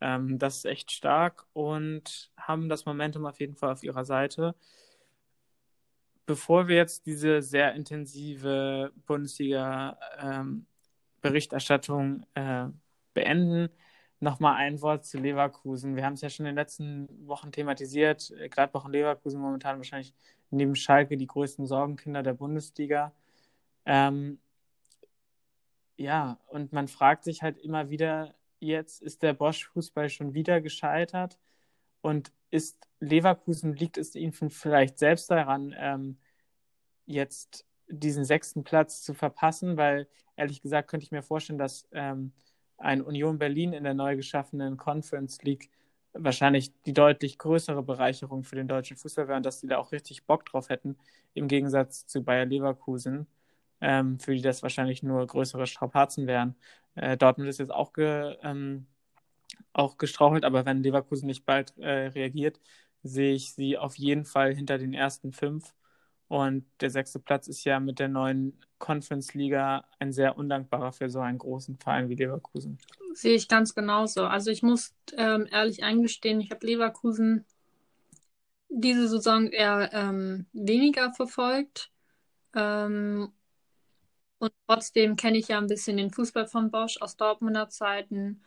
Ähm, das ist echt stark und haben das Momentum auf jeden Fall auf ihrer Seite. Bevor wir jetzt diese sehr intensive Bundesliga-Berichterstattung ähm, äh, beenden, nochmal ein Wort zu Leverkusen. Wir haben es ja schon in den letzten Wochen thematisiert. Gladbach und Leverkusen momentan wahrscheinlich neben Schalke die größten Sorgenkinder der Bundesliga. Ähm, ja, und man fragt sich halt immer wieder, jetzt ist der Bosch-Fußball schon wieder gescheitert und ist Leverkusen, liegt es ihnen vielleicht selbst daran, ähm, jetzt diesen sechsten Platz zu verpassen, weil ehrlich gesagt könnte ich mir vorstellen, dass ähm, ein Union Berlin in der neu geschaffenen Conference League wahrscheinlich die deutlich größere Bereicherung für den deutschen Fußball wäre und dass die da auch richtig Bock drauf hätten, im Gegensatz zu Bayer Leverkusen, ähm, für die das wahrscheinlich nur größere Strapazen wären. Äh, Dortmund ist jetzt auch, ge, ähm, auch gestrauchelt, aber wenn Leverkusen nicht bald äh, reagiert, sehe ich sie auf jeden Fall hinter den ersten fünf. Und der sechste Platz ist ja mit der neuen Conference Liga ein sehr undankbarer für so einen großen Verein wie Leverkusen. Sehe ich ganz genauso. Also ich muss ähm, ehrlich eingestehen, ich habe Leverkusen diese Saison eher ähm, weniger verfolgt. Ähm, und trotzdem kenne ich ja ein bisschen den Fußball von Bosch aus Dortmunder Zeiten.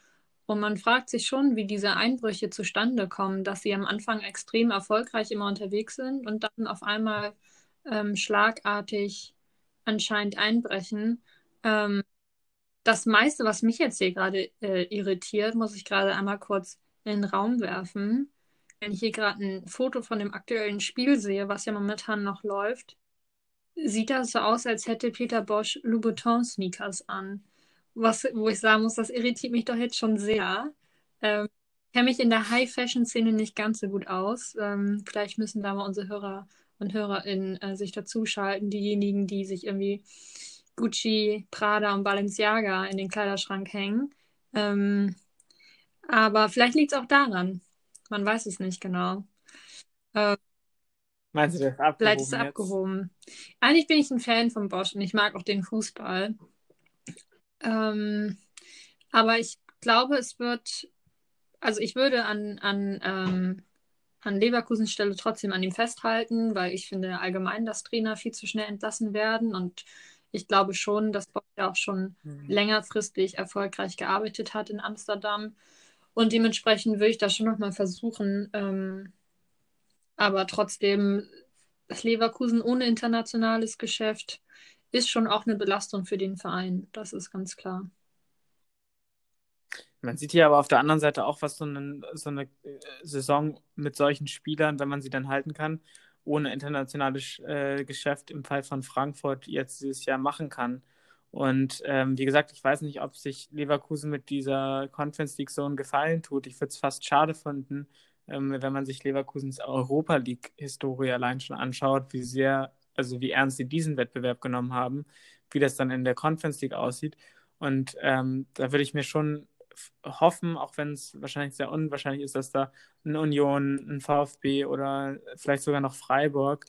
Und man fragt sich schon, wie diese Einbrüche zustande kommen, dass sie am Anfang extrem erfolgreich immer unterwegs sind und dann auf einmal ähm, schlagartig anscheinend einbrechen. Ähm, das meiste, was mich jetzt hier gerade äh, irritiert, muss ich gerade einmal kurz in den Raum werfen. Wenn ich hier gerade ein Foto von dem aktuellen Spiel sehe, was ja momentan noch läuft, sieht das so aus, als hätte Peter Bosch Louboutin-Sneakers an. Was, wo ich sagen muss, das irritiert mich doch jetzt schon sehr. Ähm, ich kenne mich in der High-Fashion-Szene nicht ganz so gut aus. Ähm, vielleicht müssen da mal unsere Hörer und HörerInnen äh, sich dazuschalten, diejenigen, die sich irgendwie Gucci, Prada und Balenciaga in den Kleiderschrank hängen. Ähm, aber vielleicht liegt es auch daran. Man weiß es nicht genau. Äh, Meinst du das abgehoben? Vielleicht ist es abgehoben. Eigentlich bin ich ein Fan von Bosch und ich mag auch den Fußball. Ähm, aber ich glaube, es wird, also ich würde an, an, ähm, an Leverkusens Stelle trotzdem an ihm festhalten, weil ich finde allgemein, dass Trainer viel zu schnell entlassen werden. Und ich glaube schon, dass Bosch ja auch schon mhm. längerfristig erfolgreich gearbeitet hat in Amsterdam. Und dementsprechend würde ich das schon nochmal versuchen, ähm, aber trotzdem, Leverkusen ohne internationales Geschäft ist schon auch eine Belastung für den Verein. Das ist ganz klar. Man sieht hier aber auf der anderen Seite auch, was so eine, so eine äh, Saison mit solchen Spielern, wenn man sie dann halten kann, ohne internationales äh, Geschäft im Fall von Frankfurt jetzt dieses Jahr machen kann. Und ähm, wie gesagt, ich weiß nicht, ob sich Leverkusen mit dieser Conference League so einen Gefallen tut. Ich würde es fast schade finden, ähm, wenn man sich Leverkusens Europa League-Historie allein schon anschaut, wie sehr, also wie ernst sie diesen Wettbewerb genommen haben, wie das dann in der Conference League aussieht. Und ähm, da würde ich mir schon hoffen, auch wenn es wahrscheinlich sehr unwahrscheinlich ist, dass da eine Union, ein VfB oder vielleicht sogar noch Freiburg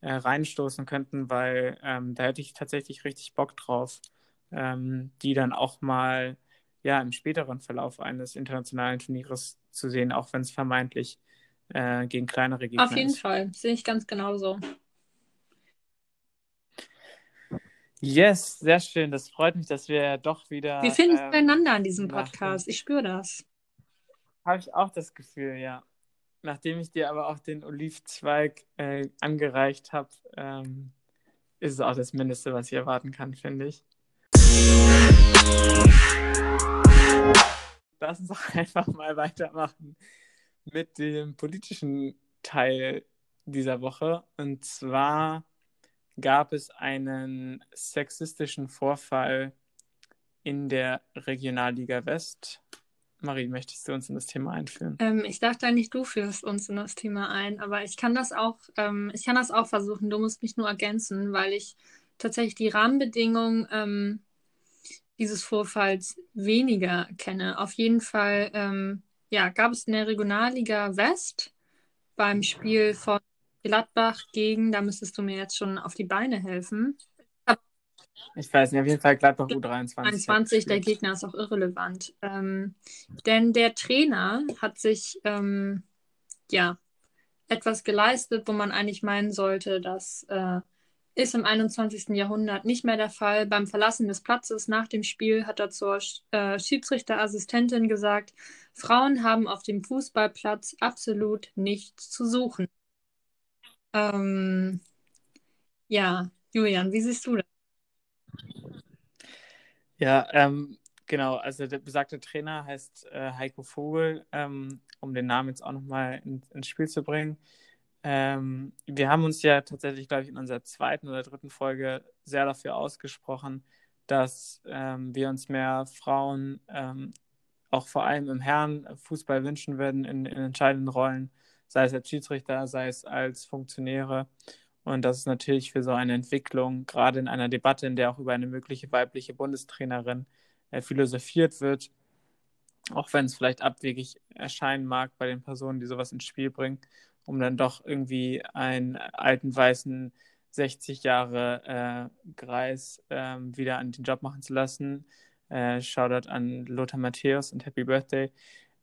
äh, reinstoßen könnten, weil ähm, da hätte ich tatsächlich richtig Bock drauf, ähm, die dann auch mal ja im späteren Verlauf eines internationalen Turnieres zu sehen, auch wenn es vermeintlich äh, gegen kleinere Gegner ist. Auf jeden ist. Fall, sehe ich ganz genauso. Yes, sehr schön. Das freut mich, dass wir doch wieder. Wir finden ähm, zueinander an diesem Podcast. Ich spüre das. Habe ich auch das Gefühl, ja. Nachdem ich dir aber auch den Olivzweig äh, angereicht habe, ähm, ist es auch das Mindeste, was ich erwarten kann, finde ich. Lass uns doch einfach mal weitermachen mit dem politischen Teil dieser Woche. Und zwar gab es einen sexistischen Vorfall in der Regionalliga West. Marie, möchtest du uns in das Thema einführen? Ähm, ich dachte eigentlich, du führst uns in das Thema ein, aber ich kann das auch, ähm, ich kann das auch versuchen. Du musst mich nur ergänzen, weil ich tatsächlich die Rahmenbedingungen ähm, dieses Vorfalls weniger kenne. Auf jeden Fall ähm, ja, gab es in der Regionalliga West beim Spiel von Gladbach gegen, da müsstest du mir jetzt schon auf die Beine helfen. Ich weiß nicht, auf jeden Fall Gladbach U23. 23, der Gegner ist auch irrelevant. Ähm, denn der Trainer hat sich ähm, ja etwas geleistet, wo man eigentlich meinen sollte, dass äh, ist im 21. Jahrhundert nicht mehr der Fall. Beim Verlassen des Platzes nach dem Spiel hat er zur äh, Schiedsrichterassistentin gesagt, Frauen haben auf dem Fußballplatz absolut nichts zu suchen. Ähm, ja, Julian, wie siehst du das? Ja, ähm, genau. Also der besagte Trainer heißt äh, Heiko Vogel, ähm, um den Namen jetzt auch nochmal in, ins Spiel zu bringen. Ähm, wir haben uns ja tatsächlich, glaube ich, in unserer zweiten oder dritten Folge sehr dafür ausgesprochen, dass ähm, wir uns mehr Frauen ähm, auch vor allem im Herrenfußball wünschen würden in, in, entscheidenden Rollen, sei es als Schiedsrichter, sei es als Funktionäre. Und das ist natürlich für so eine Entwicklung, gerade in einer Debatte, in der auch über eine mögliche weibliche Bundestrainerin äh, philosophiert wird, auch wenn es vielleicht abwegig erscheinen mag bei den Personen, die sowas ins Spiel bringen, um dann doch irgendwie einen alten weißen 60 Jahre äh, Greis äh, wieder an den Job machen zu lassen. Äh, Shoutout an Lothar Matthäus und Happy Birthday.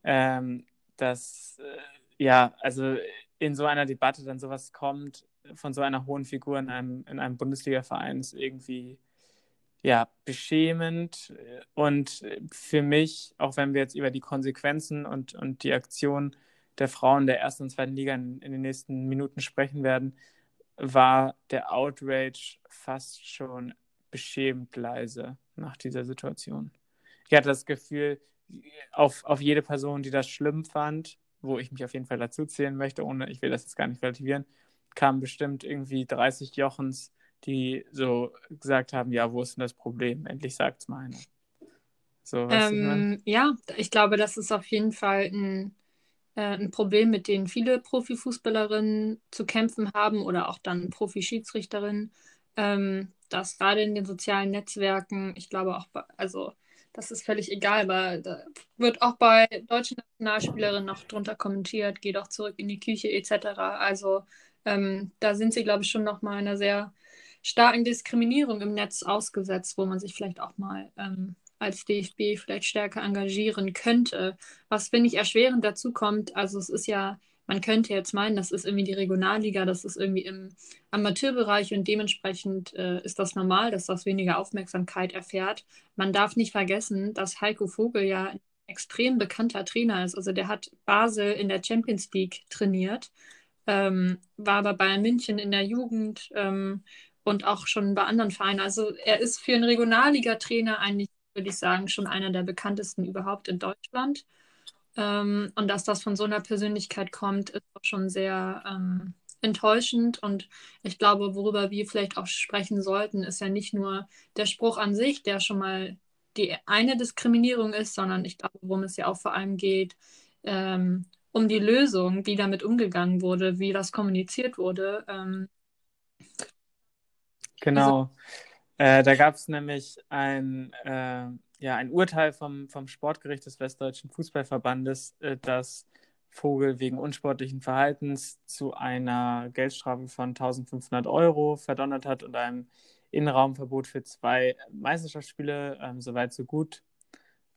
Ähm, dass, äh, ja, also in so einer Debatte dann sowas kommt, von so einer hohen Figur in einem, in einem Bundesliga-Verein, ist irgendwie ja, beschämend und für mich, auch wenn wir jetzt über die Konsequenzen und, und die Aktion der Frauen der ersten und zweiten Liga in, in den nächsten Minuten sprechen werden, war der Outrage fast schon beschämend leise nach dieser Situation. Ich hatte das Gefühl, auf, auf jede Person, die das schlimm fand, wo ich mich auf jeden Fall dazu zählen möchte, ohne, ich will das jetzt gar nicht relativieren, kamen bestimmt irgendwie 30 Jochens, die so gesagt haben, ja, wo ist denn das Problem? Endlich sagt es mal einer. So, ähm, ja, ich glaube, das ist auf jeden Fall ein äh, ein Problem, mit dem viele Profifußballerinnen zu kämpfen haben oder auch dann Profi-Schiedsrichterinnen, ähm, dass gerade in den sozialen Netzwerken, ich glaube auch, also das ist völlig egal, weil da wird auch bei deutschen Nationalspielerinnen noch drunter kommentiert, geht auch zurück in die Küche etc. Also ähm, da sind sie, glaube ich, schon noch mal einer sehr starken Diskriminierung im Netz ausgesetzt, wo man sich vielleicht auch mal ähm, als DFB vielleicht stärker engagieren könnte. Was, finde ich, erschwerend dazu kommt, also es ist ja, man könnte jetzt meinen, das ist irgendwie die Regionalliga, das ist irgendwie im Amateurbereich und dementsprechend äh, ist das normal, dass das weniger Aufmerksamkeit erfährt. Man darf nicht vergessen, dass Heiko Vogel ja ein extrem bekannter Trainer ist. Also der hat Basel in der Champions League trainiert, ähm, war aber bei München in der Jugend ähm, und auch schon bei anderen Vereinen. Also er ist für einen Regionalliga-Trainer eigentlich würde ich sagen, schon einer der bekanntesten überhaupt in Deutschland. Ähm, und dass das von so einer Persönlichkeit kommt, ist auch schon sehr ähm, enttäuschend. Und ich glaube, worüber wir vielleicht auch sprechen sollten, ist ja nicht nur der Spruch an sich, der schon mal die eine Diskriminierung ist, sondern ich glaube, worum es ja auch vor allem geht, ähm, um die Lösung, wie damit umgegangen wurde, wie das kommuniziert wurde. Ähm, genau. Also, äh, da gab es nämlich ein, äh, ja, ein Urteil vom, vom Sportgericht des Westdeutschen Fußballverbandes, äh, das Vogel wegen unsportlichen Verhaltens zu einer Geldstrafe von 1500 Euro verdonnert hat und einem Innenraumverbot für zwei Meisterschaftsspiele, ähm, soweit so gut.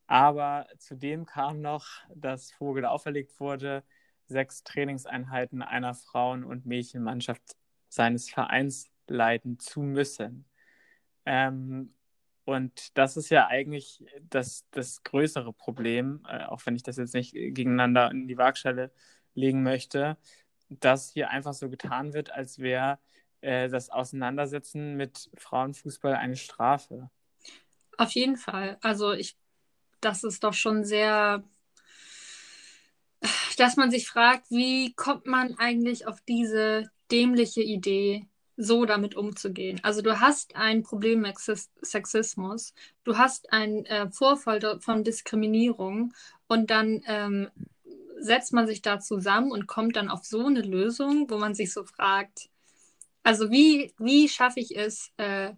Aber zudem kam noch, dass Vogel auferlegt wurde, sechs Trainingseinheiten einer Frauen- und Mädchenmannschaft seines Vereins leiten zu müssen. Ähm, und das ist ja eigentlich das, das größere Problem, äh, auch wenn ich das jetzt nicht gegeneinander in die Waagschale legen möchte, dass hier einfach so getan wird, als wäre äh, das Auseinandersetzen mit Frauenfußball eine Strafe. Auf jeden Fall. Also ich, das ist doch schon sehr, dass man sich fragt, wie kommt man eigentlich auf diese dämliche Idee, so damit umzugehen. Also du hast ein Problem mit Sexismus, du hast einen äh, Vorfall von Diskriminierung und dann ähm, setzt man sich da zusammen und kommt dann auf so eine Lösung, wo man sich so fragt, also wie, wie schaffe ich es, äh,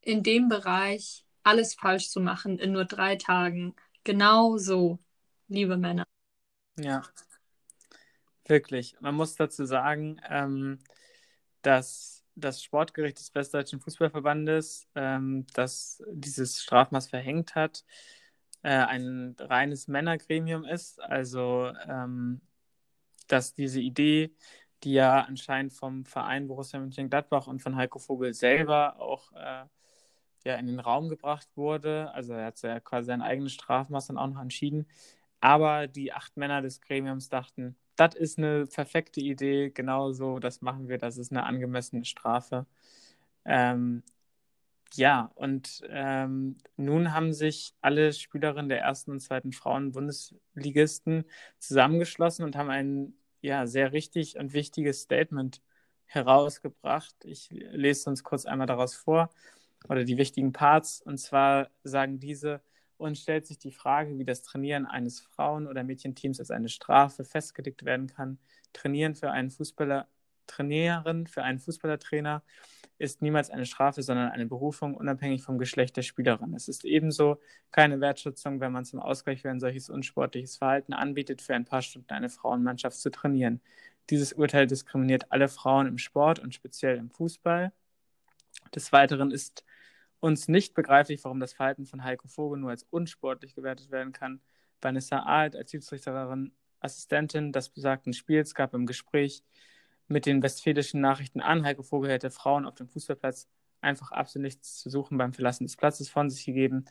in dem Bereich alles falsch zu machen in nur drei Tagen. Genau so, liebe Männer. Ja, wirklich. Man muss dazu sagen, ähm, dass das Sportgericht des Westdeutschen Fußballverbandes, ähm, das dieses Strafmaß verhängt hat, äh, ein reines Männergremium ist. Also, ähm, dass diese Idee, die ja anscheinend vom Verein Borussia Mönchengladbach und von Heiko Vogel selber auch äh, ja, in den Raum gebracht wurde. Also er hat ja quasi sein eigenes Strafmaß dann auch noch entschieden. Aber die acht Männer des Gremiums dachten, das ist eine perfekte Idee, genau so, das machen wir, das ist eine angemessene Strafe. Ähm, ja, und ähm, nun haben sich alle Spielerinnen der ersten und zweiten Frauen-Bundesligisten zusammengeschlossen und haben ein ja, sehr richtig und wichtiges Statement herausgebracht. Ich lese uns kurz einmal daraus vor oder die wichtigen Parts. Und zwar sagen diese, uns stellt sich die Frage, wie das Trainieren eines Frauen- oder Mädchenteams als eine Strafe festgelegt werden kann. Trainieren für einen Fußballer, Trainieren für einen Fußballertrainer ist niemals eine Strafe, sondern eine Berufung, unabhängig vom Geschlecht der Spielerin. Es ist ebenso keine Wertschätzung, wenn man zum Ausgleich für ein solches unsportliches Verhalten anbietet, für ein paar Stunden eine Frauenmannschaft zu trainieren. Dieses Urteil diskriminiert alle Frauen im Sport und speziell im Fußball. Des Weiteren ist uns nicht begreiflich, warum das Verhalten von Heiko Vogel nur als unsportlich gewertet werden kann. Vanessa Alt als Schiedsrichterin, Assistentin des besagten Spiels gab im Gespräch mit den westfälischen Nachrichten an, Heiko Vogel hätte Frauen auf dem Fußballplatz einfach absolut nichts zu suchen beim Verlassen des Platzes von sich gegeben.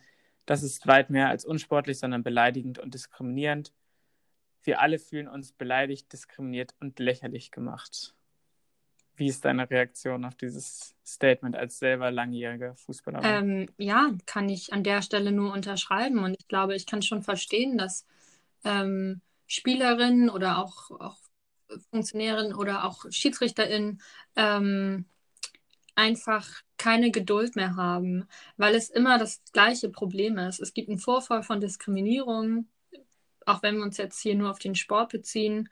Das ist weit mehr als unsportlich, sondern beleidigend und diskriminierend. Wir alle fühlen uns beleidigt, diskriminiert und lächerlich gemacht. Wie ist deine Reaktion auf dieses Statement als selber langjährige Fußballerin? Ähm, ja, kann ich an der Stelle nur unterschreiben. Und ich glaube, ich kann schon verstehen, dass ähm, Spielerinnen oder auch, auch Funktionärinnen oder auch SchiedsrichterInnen ähm, einfach keine Geduld mehr haben, weil es immer das gleiche Problem ist. Es gibt einen Vorfall von Diskriminierung, auch wenn wir uns jetzt hier nur auf den Sport beziehen.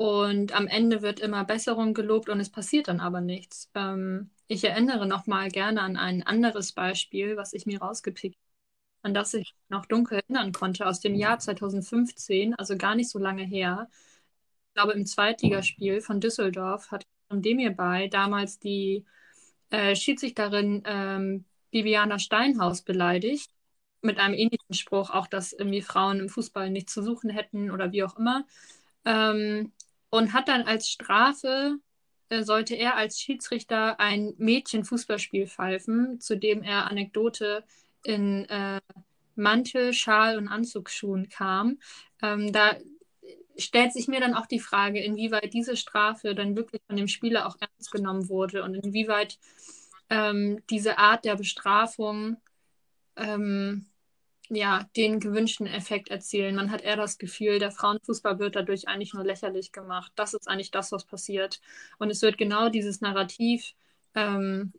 Und am Ende wird immer Besserung gelobt und es passiert dann aber nichts. Ähm, ich erinnere noch mal gerne an ein anderes Beispiel, was ich mir rausgepickt habe, an das ich noch dunkel erinnern konnte, aus dem Jahr 2015, also gar nicht so lange her. Ich glaube, im Zweitligaspiel von Düsseldorf hat Demir bei damals die äh, Schiedsrichterin ähm, Bibiana Steinhaus beleidigt, mit einem ähnlichen Spruch, auch dass irgendwie Frauen im Fußball nichts zu suchen hätten oder wie auch immer. Ähm, und hat dann als Strafe, äh, sollte er als Schiedsrichter ein Mädchenfußballspiel pfeifen, zu dem er Anekdote in äh, Mantel, Schal und Anzugsschuhen kam. Ähm, da stellt sich mir dann auch die Frage, inwieweit diese Strafe dann wirklich von dem Spieler auch ernst genommen wurde und inwieweit ähm, diese Art der Bestrafung ähm, ja, den gewünschten Effekt erzielen. Man hat eher das Gefühl, der Frauenfußball wird dadurch eigentlich nur lächerlich gemacht. Das ist eigentlich das, was passiert. Und es wird genau dieses Narrativ, ähm,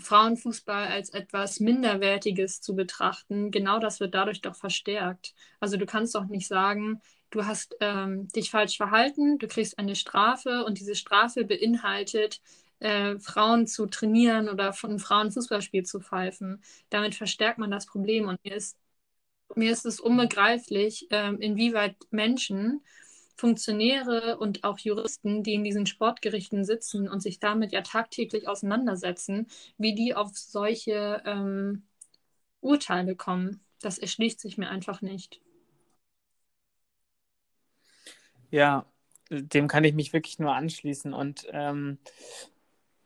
Frauenfußball als etwas Minderwertiges zu betrachten, genau das wird dadurch doch verstärkt. Also du kannst doch nicht sagen, du hast ähm, dich falsch verhalten, du kriegst eine Strafe und diese Strafe beinhaltet, äh, Frauen zu trainieren oder von Frauen Fußballspiel zu pfeifen. Damit verstärkt man das Problem und mir ist mir ist es unbegreiflich, ähm, inwieweit Menschen, Funktionäre und auch Juristen, die in diesen Sportgerichten sitzen und sich damit ja tagtäglich auseinandersetzen, wie die auf solche ähm, Urteile kommen. Das erschließt sich mir einfach nicht. Ja, dem kann ich mich wirklich nur anschließen. Und ähm,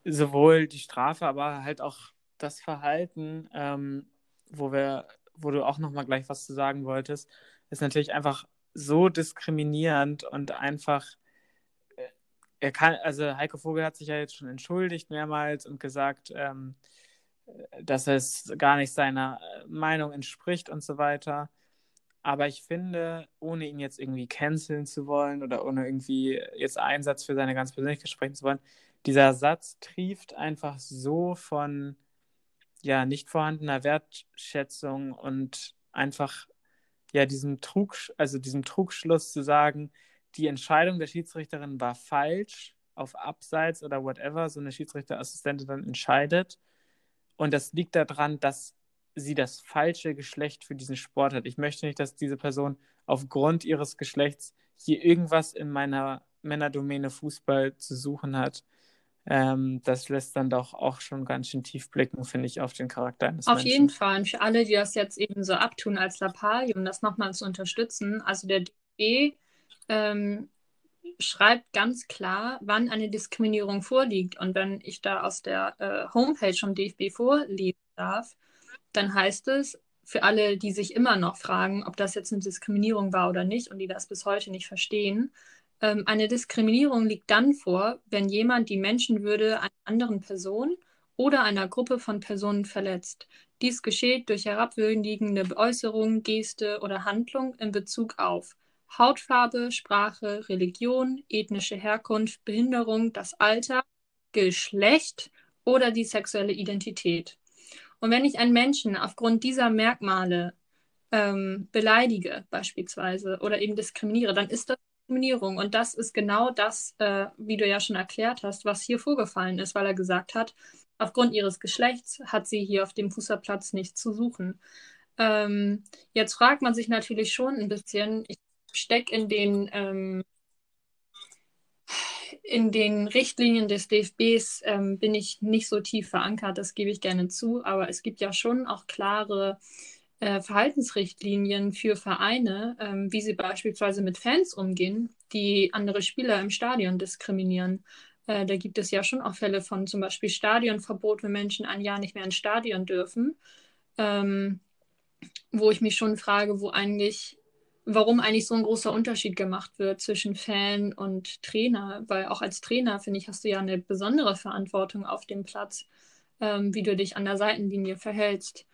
sowohl die Strafe, aber halt auch das Verhalten, ähm, wo wir wo du auch noch mal gleich was zu sagen wolltest, ist natürlich einfach so diskriminierend und einfach äh, er kann, also Heiko Vogel hat sich ja jetzt schon entschuldigt mehrmals und gesagt, ähm, dass es gar nicht seiner äh, Meinung entspricht und so weiter. Aber ich finde, ohne ihn jetzt irgendwie canceln zu wollen oder ohne irgendwie jetzt Einsatz für seine ganz Persönlichkeit sprechen zu wollen, dieser Satz trieft einfach so von ja, nicht vorhandener Wertschätzung und einfach ja diesem Trug, also diesem Trugschluss zu sagen, die Entscheidung der Schiedsrichterin war falsch, auf Abseits oder whatever, so eine Schiedsrichterassistentin dann entscheidet. Und das liegt daran, dass sie das falsche Geschlecht für diesen Sport hat. Ich möchte nicht, dass diese Person aufgrund ihres Geschlechts hier irgendwas in meiner Männerdomäne Fußball zu suchen hat. Ähm, das lässt dann doch auch schon ganz schön tief blicken, finde ich, auf den Charakter eines Auf Menschen. jeden Fall. Und für alle, die das jetzt eben so abtun als Lappalie, um das nochmal zu unterstützen, also der DB ähm, schreibt ganz klar, wann eine Diskriminierung vorliegt. Und wenn ich da aus der äh, Homepage vom DFB vorlesen darf, dann heißt es, für alle, die sich immer noch fragen, ob das jetzt eine Diskriminierung war oder nicht und die das bis heute nicht verstehen, ähm, eine Diskriminierung liegt dann vor, wenn jemand die Menschenwürde einer anderen Person oder einer Gruppe von Personen verletzt. Dies geschieht durch herabwürdigende Äußerung, Geste oder Handlung in Bezug auf Hautfarbe, Sprache, Religion, ethnische Herkunft, Behinderung, das Alter, Geschlecht oder die sexuelle Identität. Und wenn ich einen Menschen aufgrund dieser Merkmale ähm, beleidige, beispielsweise, oder eben diskriminiere, dann ist das Diskriminierung. Und das ist genau das, äh, wie du ja schon erklärt hast, was hier vorgefallen ist, weil er gesagt hat, aufgrund ihres Geschlechts hat sie hier auf dem Fußballplatz nichts zu suchen. Ähm, jetzt fragt man sich natürlich schon ein bisschen, ich stecke in den ähm, in den Richtlinien des DFBs ähm, bin ich nicht so tief verankert, das gebe ich gerne zu, aber es gibt ja schon auch klare äh, Verhaltensrichtlinien für Vereine, ähm, wie sie beispielsweise mit Fans umgehen, die andere Spieler im Stadion diskriminieren. Äh, da gibt es ja schon auch Fälle von zum Beispiel Stadionverbot, wenn Menschen ein Jahr nicht mehr ins Stadion dürfen, ähm, wo ich mich schon frage, wo eigentlich warum eigentlich so ein großer Unterschied gemacht wird zwischen Fan und Trainer. Weil auch als Trainer, finde ich, hast du ja eine besondere Verantwortung auf dem Platz, ähm, wie du dich an der Seitenlinie verhältst.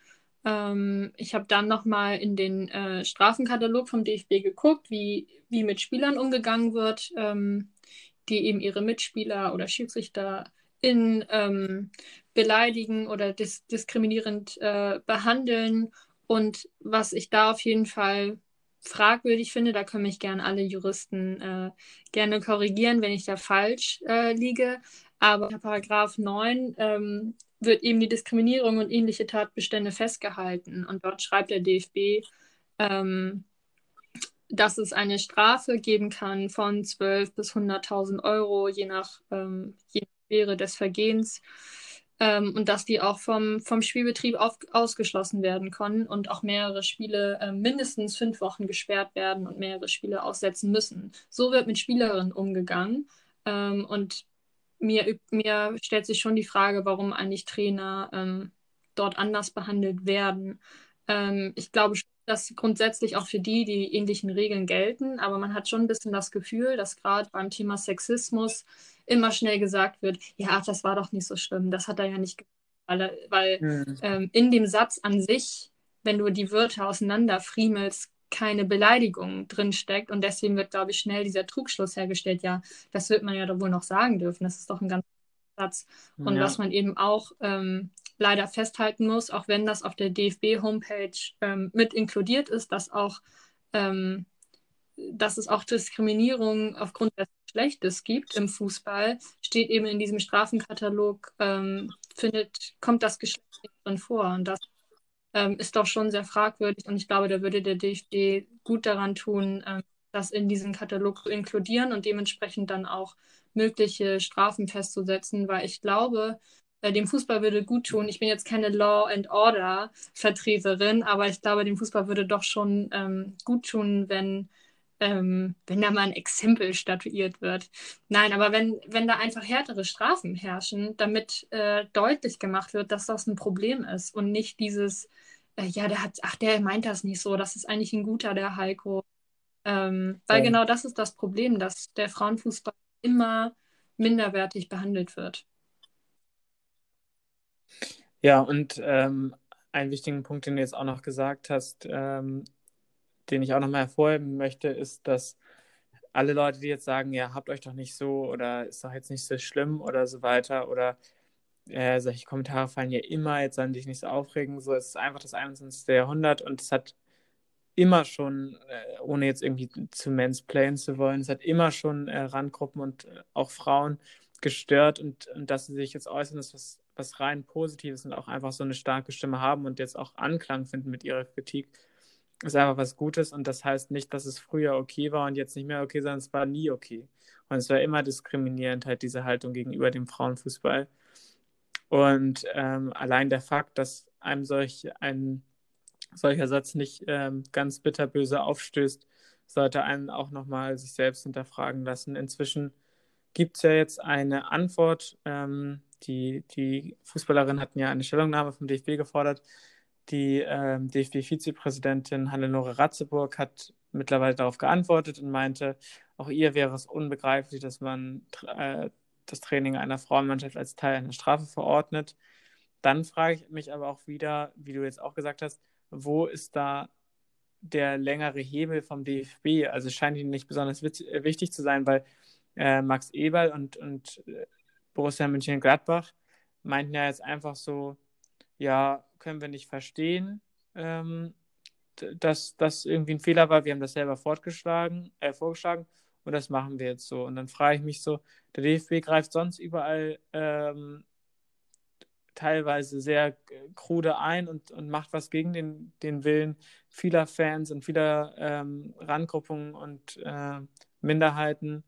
Ähm, ich habe dann nochmal in den äh, Strafenkatalog vom DFB geguckt, wie, wie mit Spielern umgegangen wird, ähm, die eben ihre Mitspieler oder Schiedsrichter in ähm, beleidigen oder dis diskriminierend äh, behandeln. Und was ich da auf jeden Fall fragwürdig finde, da können mich gerne alle Juristen äh, gerne korrigieren, wenn ich da falsch äh, liege. Aber Paragraph 9 ähm, wird eben die Diskriminierung und ähnliche Tatbestände festgehalten. Und dort schreibt der DFB, ähm, dass es eine Strafe geben kann von 12 bis 100.000 Euro, je nach, ähm, je nach Schwere des Vergehens ähm, und dass die auch vom, vom Spielbetrieb auf, ausgeschlossen werden können und auch mehrere Spiele äh, mindestens fünf Wochen gesperrt werden und mehrere Spiele aussetzen müssen. So wird mit Spielerinnen umgegangen ähm, und mir, mir stellt sich schon die Frage, warum eigentlich Trainer ähm, dort anders behandelt werden. Ähm, ich glaube schon, dass grundsätzlich auch für die die ähnlichen Regeln gelten, aber man hat schon ein bisschen das Gefühl, dass gerade beim Thema Sexismus immer schnell gesagt wird, ja, das war doch nicht so schlimm, das hat er ja nicht gemacht, weil, weil mhm. ähm, in dem Satz an sich, wenn du die Wörter auseinanderfriemelst, keine Beleidigung drinsteckt und deswegen wird, glaube ich, schnell dieser Trugschluss hergestellt, ja, das wird man ja doch wohl noch sagen dürfen, das ist doch ein ganz Satz. Und ja. was man eben auch ähm, leider festhalten muss, auch wenn das auf der DFB-Homepage ähm, mit inkludiert ist, dass auch ähm, dass es auch Diskriminierung aufgrund des Geschlechtes gibt im Fußball, steht eben in diesem Strafenkatalog, ähm, findet, kommt das Geschlecht drin vor. Und das ähm, ist doch schon sehr fragwürdig. Und ich glaube, da würde der DFB gut daran tun, ähm, das in diesen Katalog zu inkludieren und dementsprechend dann auch mögliche Strafen festzusetzen, weil ich glaube, äh, dem Fußball würde gut tun. Ich bin jetzt keine Law and Order Vertreterin, aber ich glaube, dem Fußball würde doch schon ähm, gut tun, wenn ähm, wenn da mal ein Exempel statuiert wird. Nein, aber wenn, wenn da einfach härtere Strafen herrschen, damit äh, deutlich gemacht wird, dass das ein Problem ist und nicht dieses, äh, ja, der hat, ach, der meint das nicht so, das ist eigentlich ein guter, der Heiko. Ähm, weil ja. genau das ist das Problem, dass der Frauenfußball immer minderwertig behandelt wird. Ja, und ähm, einen wichtigen Punkt, den du jetzt auch noch gesagt hast, ähm, den ich auch nochmal hervorheben möchte, ist, dass alle Leute, die jetzt sagen, ja, habt euch doch nicht so oder ist doch jetzt nicht so schlimm oder so weiter oder äh, solche Kommentare fallen ja immer, jetzt sollen dich nicht so aufregen, so es ist einfach das 21. Jahrhundert und es hat immer schon, äh, ohne jetzt irgendwie zu mansplayen zu wollen, es hat immer schon äh, Randgruppen und äh, auch Frauen gestört und, und dass sie sich jetzt äußern, ist was was rein Positives und auch einfach so eine starke Stimme haben und jetzt auch Anklang finden mit ihrer Kritik, ist einfach was Gutes und das heißt nicht, dass es früher okay war und jetzt nicht mehr okay, sondern es war nie okay. Und es war immer diskriminierend, halt diese Haltung gegenüber dem Frauenfußball. Und ähm, allein der Fakt, dass einem solch ein solcher Satz nicht ähm, ganz bitterböse aufstößt, sollte einen auch nochmal sich selbst hinterfragen lassen. Inzwischen gibt es ja jetzt eine Antwort. Ähm, die, die Fußballerinnen hatten ja eine Stellungnahme vom DFB gefordert. Die ähm, DFB-Vizepräsidentin Hannelore Ratzeburg hat mittlerweile darauf geantwortet und meinte, auch ihr wäre es unbegreiflich, dass man äh, das Training einer Frauenmannschaft als Teil einer Strafe verordnet. Dann frage ich mich aber auch wieder, wie du jetzt auch gesagt hast, wo ist da der längere Hebel vom DFB? Also scheint ihnen nicht besonders äh, wichtig zu sein, weil äh, Max Eberl und, und äh, Borussia Mönchengladbach meinten ja jetzt einfach so, ja, können wir nicht verstehen, ähm, dass das irgendwie ein Fehler war. Wir haben das selber fortgeschlagen, äh, vorgeschlagen und das machen wir jetzt so. Und dann frage ich mich so, der DFB greift sonst überall ähm, teilweise sehr krude ein und, und macht was gegen den, den Willen vieler Fans und vieler ähm, Randgruppungen und äh, Minderheiten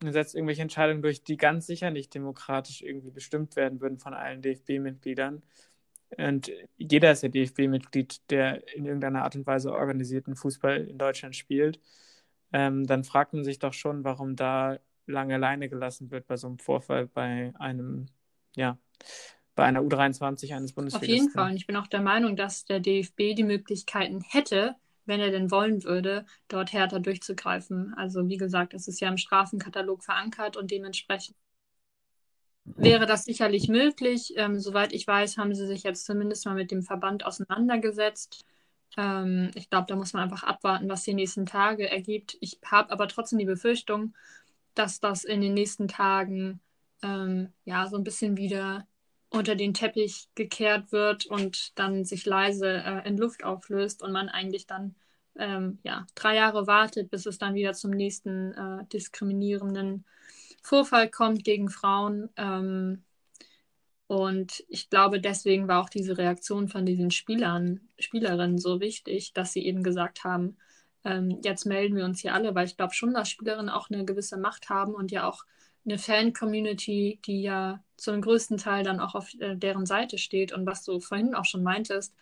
und setzt irgendwelche Entscheidungen durch, die ganz sicher nicht demokratisch irgendwie bestimmt werden würden von allen DFB-Mitgliedern. Und jeder ist ja DFB-Mitglied, der in irgendeiner Art und Weise organisierten Fußball in Deutschland spielt. Ähm, dann fragt man sich doch schon, warum da lange Leine gelassen wird bei so einem Vorfall, bei einem, ja, bei einer U23 eines Bundesligisten. Auf jeden Fall. Und ich bin auch der Meinung, dass der DFB die Möglichkeiten hätte, wenn er denn wollen würde, dort härter durchzugreifen. Also wie gesagt, es ist ja im Strafenkatalog verankert und dementsprechend wäre das sicherlich möglich. Ähm, soweit ich weiß, haben sie sich jetzt zumindest mal mit dem Verband auseinandergesetzt. Ähm, ich glaube, da muss man einfach abwarten, was die nächsten Tage ergibt. Ich habe aber trotzdem die Befürchtung, dass das in den nächsten Tagen ähm, ja so ein bisschen wieder unter den Teppich gekehrt wird und dann sich leise äh, in Luft auflöst und man eigentlich dann ähm, ja, drei Jahre wartet, bis es dann wieder zum nächsten äh, diskriminierenden Vorfall kommt gegen Frauen. Ähm, und ich glaube, deswegen war auch diese Reaktion von diesen Spielern, Spielerinnen so wichtig, dass sie eben gesagt haben, ähm, jetzt melden wir uns hier alle, weil ich glaube schon, dass Spielerinnen auch eine gewisse Macht haben und ja auch eine Fan-Community, die ja zum größten Teil dann auch auf äh, deren Seite steht. Und was du vorhin auch schon meintest,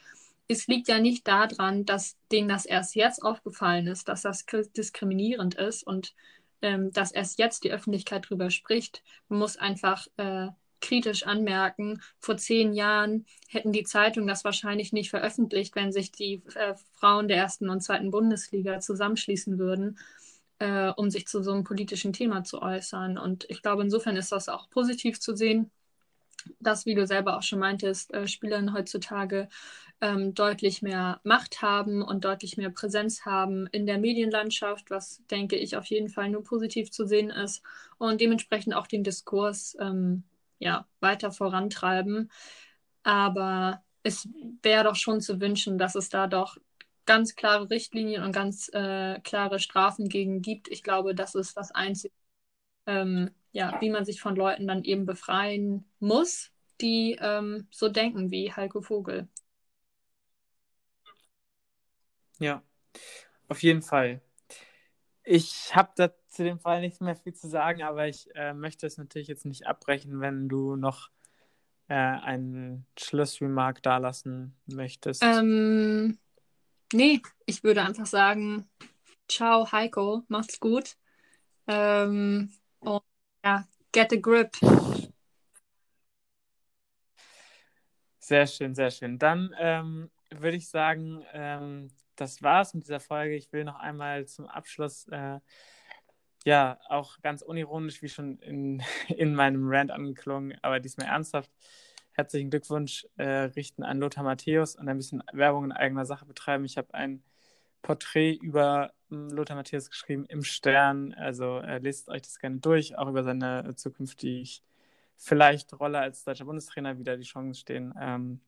es liegt ja nicht daran, dass denen das erst jetzt aufgefallen ist, dass das diskriminierend ist und ähm, dass erst jetzt die Öffentlichkeit darüber spricht. Man muss einfach äh, kritisch anmerken, vor zehn Jahren hätten die Zeitungen das wahrscheinlich nicht veröffentlicht, wenn sich die äh, Frauen der ersten und zweiten Bundesliga zusammenschließen würden äh, um sich zu so einem politischen Thema zu äußern. Und ich glaube, insofern ist das auch positiv zu sehen, dass, wie du selber auch schon meintest, äh, Spielerinnen heutzutage ähm, deutlich mehr Macht haben und deutlich mehr Präsenz haben in der Medienlandschaft, was, denke ich, auf jeden Fall nur positiv zu sehen ist und dementsprechend auch den Diskurs ähm, ja, weiter vorantreiben. Aber es wäre doch schon zu wünschen, dass es da doch ganz klare Richtlinien und ganz äh, klare Strafen gegen gibt. Ich glaube, das ist das Einzige, ähm, ja, wie man sich von Leuten dann eben befreien muss, die ähm, so denken wie Heiko Vogel. Ja, auf jeden Fall. Ich habe zu dem Fall nicht mehr viel zu sagen, aber ich äh, möchte es natürlich jetzt nicht abbrechen, wenn du noch äh, einen Schlussremark dalassen möchtest. Ähm, Nee, ich würde einfach sagen, ciao Heiko, macht's gut. Ähm, und ja, get a grip. Sehr schön, sehr schön. Dann ähm, würde ich sagen, ähm, das war's mit dieser Folge. Ich will noch einmal zum Abschluss, äh, ja, auch ganz unironisch, wie schon in, in meinem Rant angeklungen, aber diesmal ernsthaft, herzlichen Glückwunsch äh, richten an Lothar Matthäus und ein bisschen Werbung in eigener Sache betreiben. Ich habe ein Porträt über hm, Lothar Matthäus geschrieben im Stern. Also äh, lest euch das gerne durch, auch über seine zukünftige vielleicht Rolle als deutscher Bundestrainer wieder die Chancen stehen. Ähm,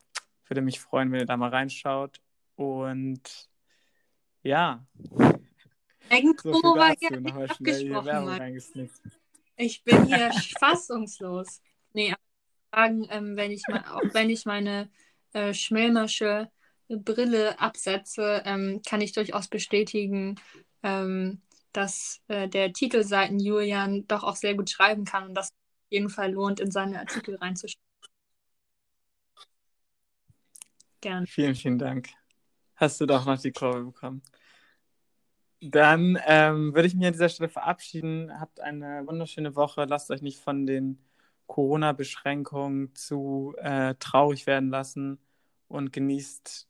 würde mich freuen, wenn ihr da mal reinschaut. Und ja. Irgendwo so war ja abgesprochen. Ich bin hier fassungslos. Nee, sagen, ähm, wenn ich mal, auch wenn ich meine äh, Schmelmersche Brille absetze, ähm, kann ich durchaus bestätigen, ähm, dass äh, der Titelseiten Julian doch auch sehr gut schreiben kann und das auf jeden Fall lohnt, in seine Artikel reinzuschauen. Gern. Vielen, vielen Dank. Hast du doch noch die Kurve bekommen. Dann ähm, würde ich mich an dieser Stelle verabschieden. Habt eine wunderschöne Woche. Lasst euch nicht von den Corona-Beschränkungen zu äh, traurig werden lassen und genießt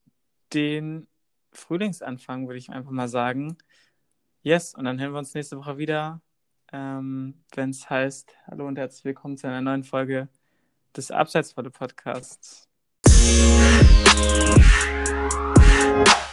den Frühlingsanfang, würde ich einfach mal sagen. Yes, und dann hören wir uns nächste Woche wieder, ähm, wenn es heißt, hallo und herzlich willkommen zu einer neuen Folge des Abseitsvolle Podcasts. you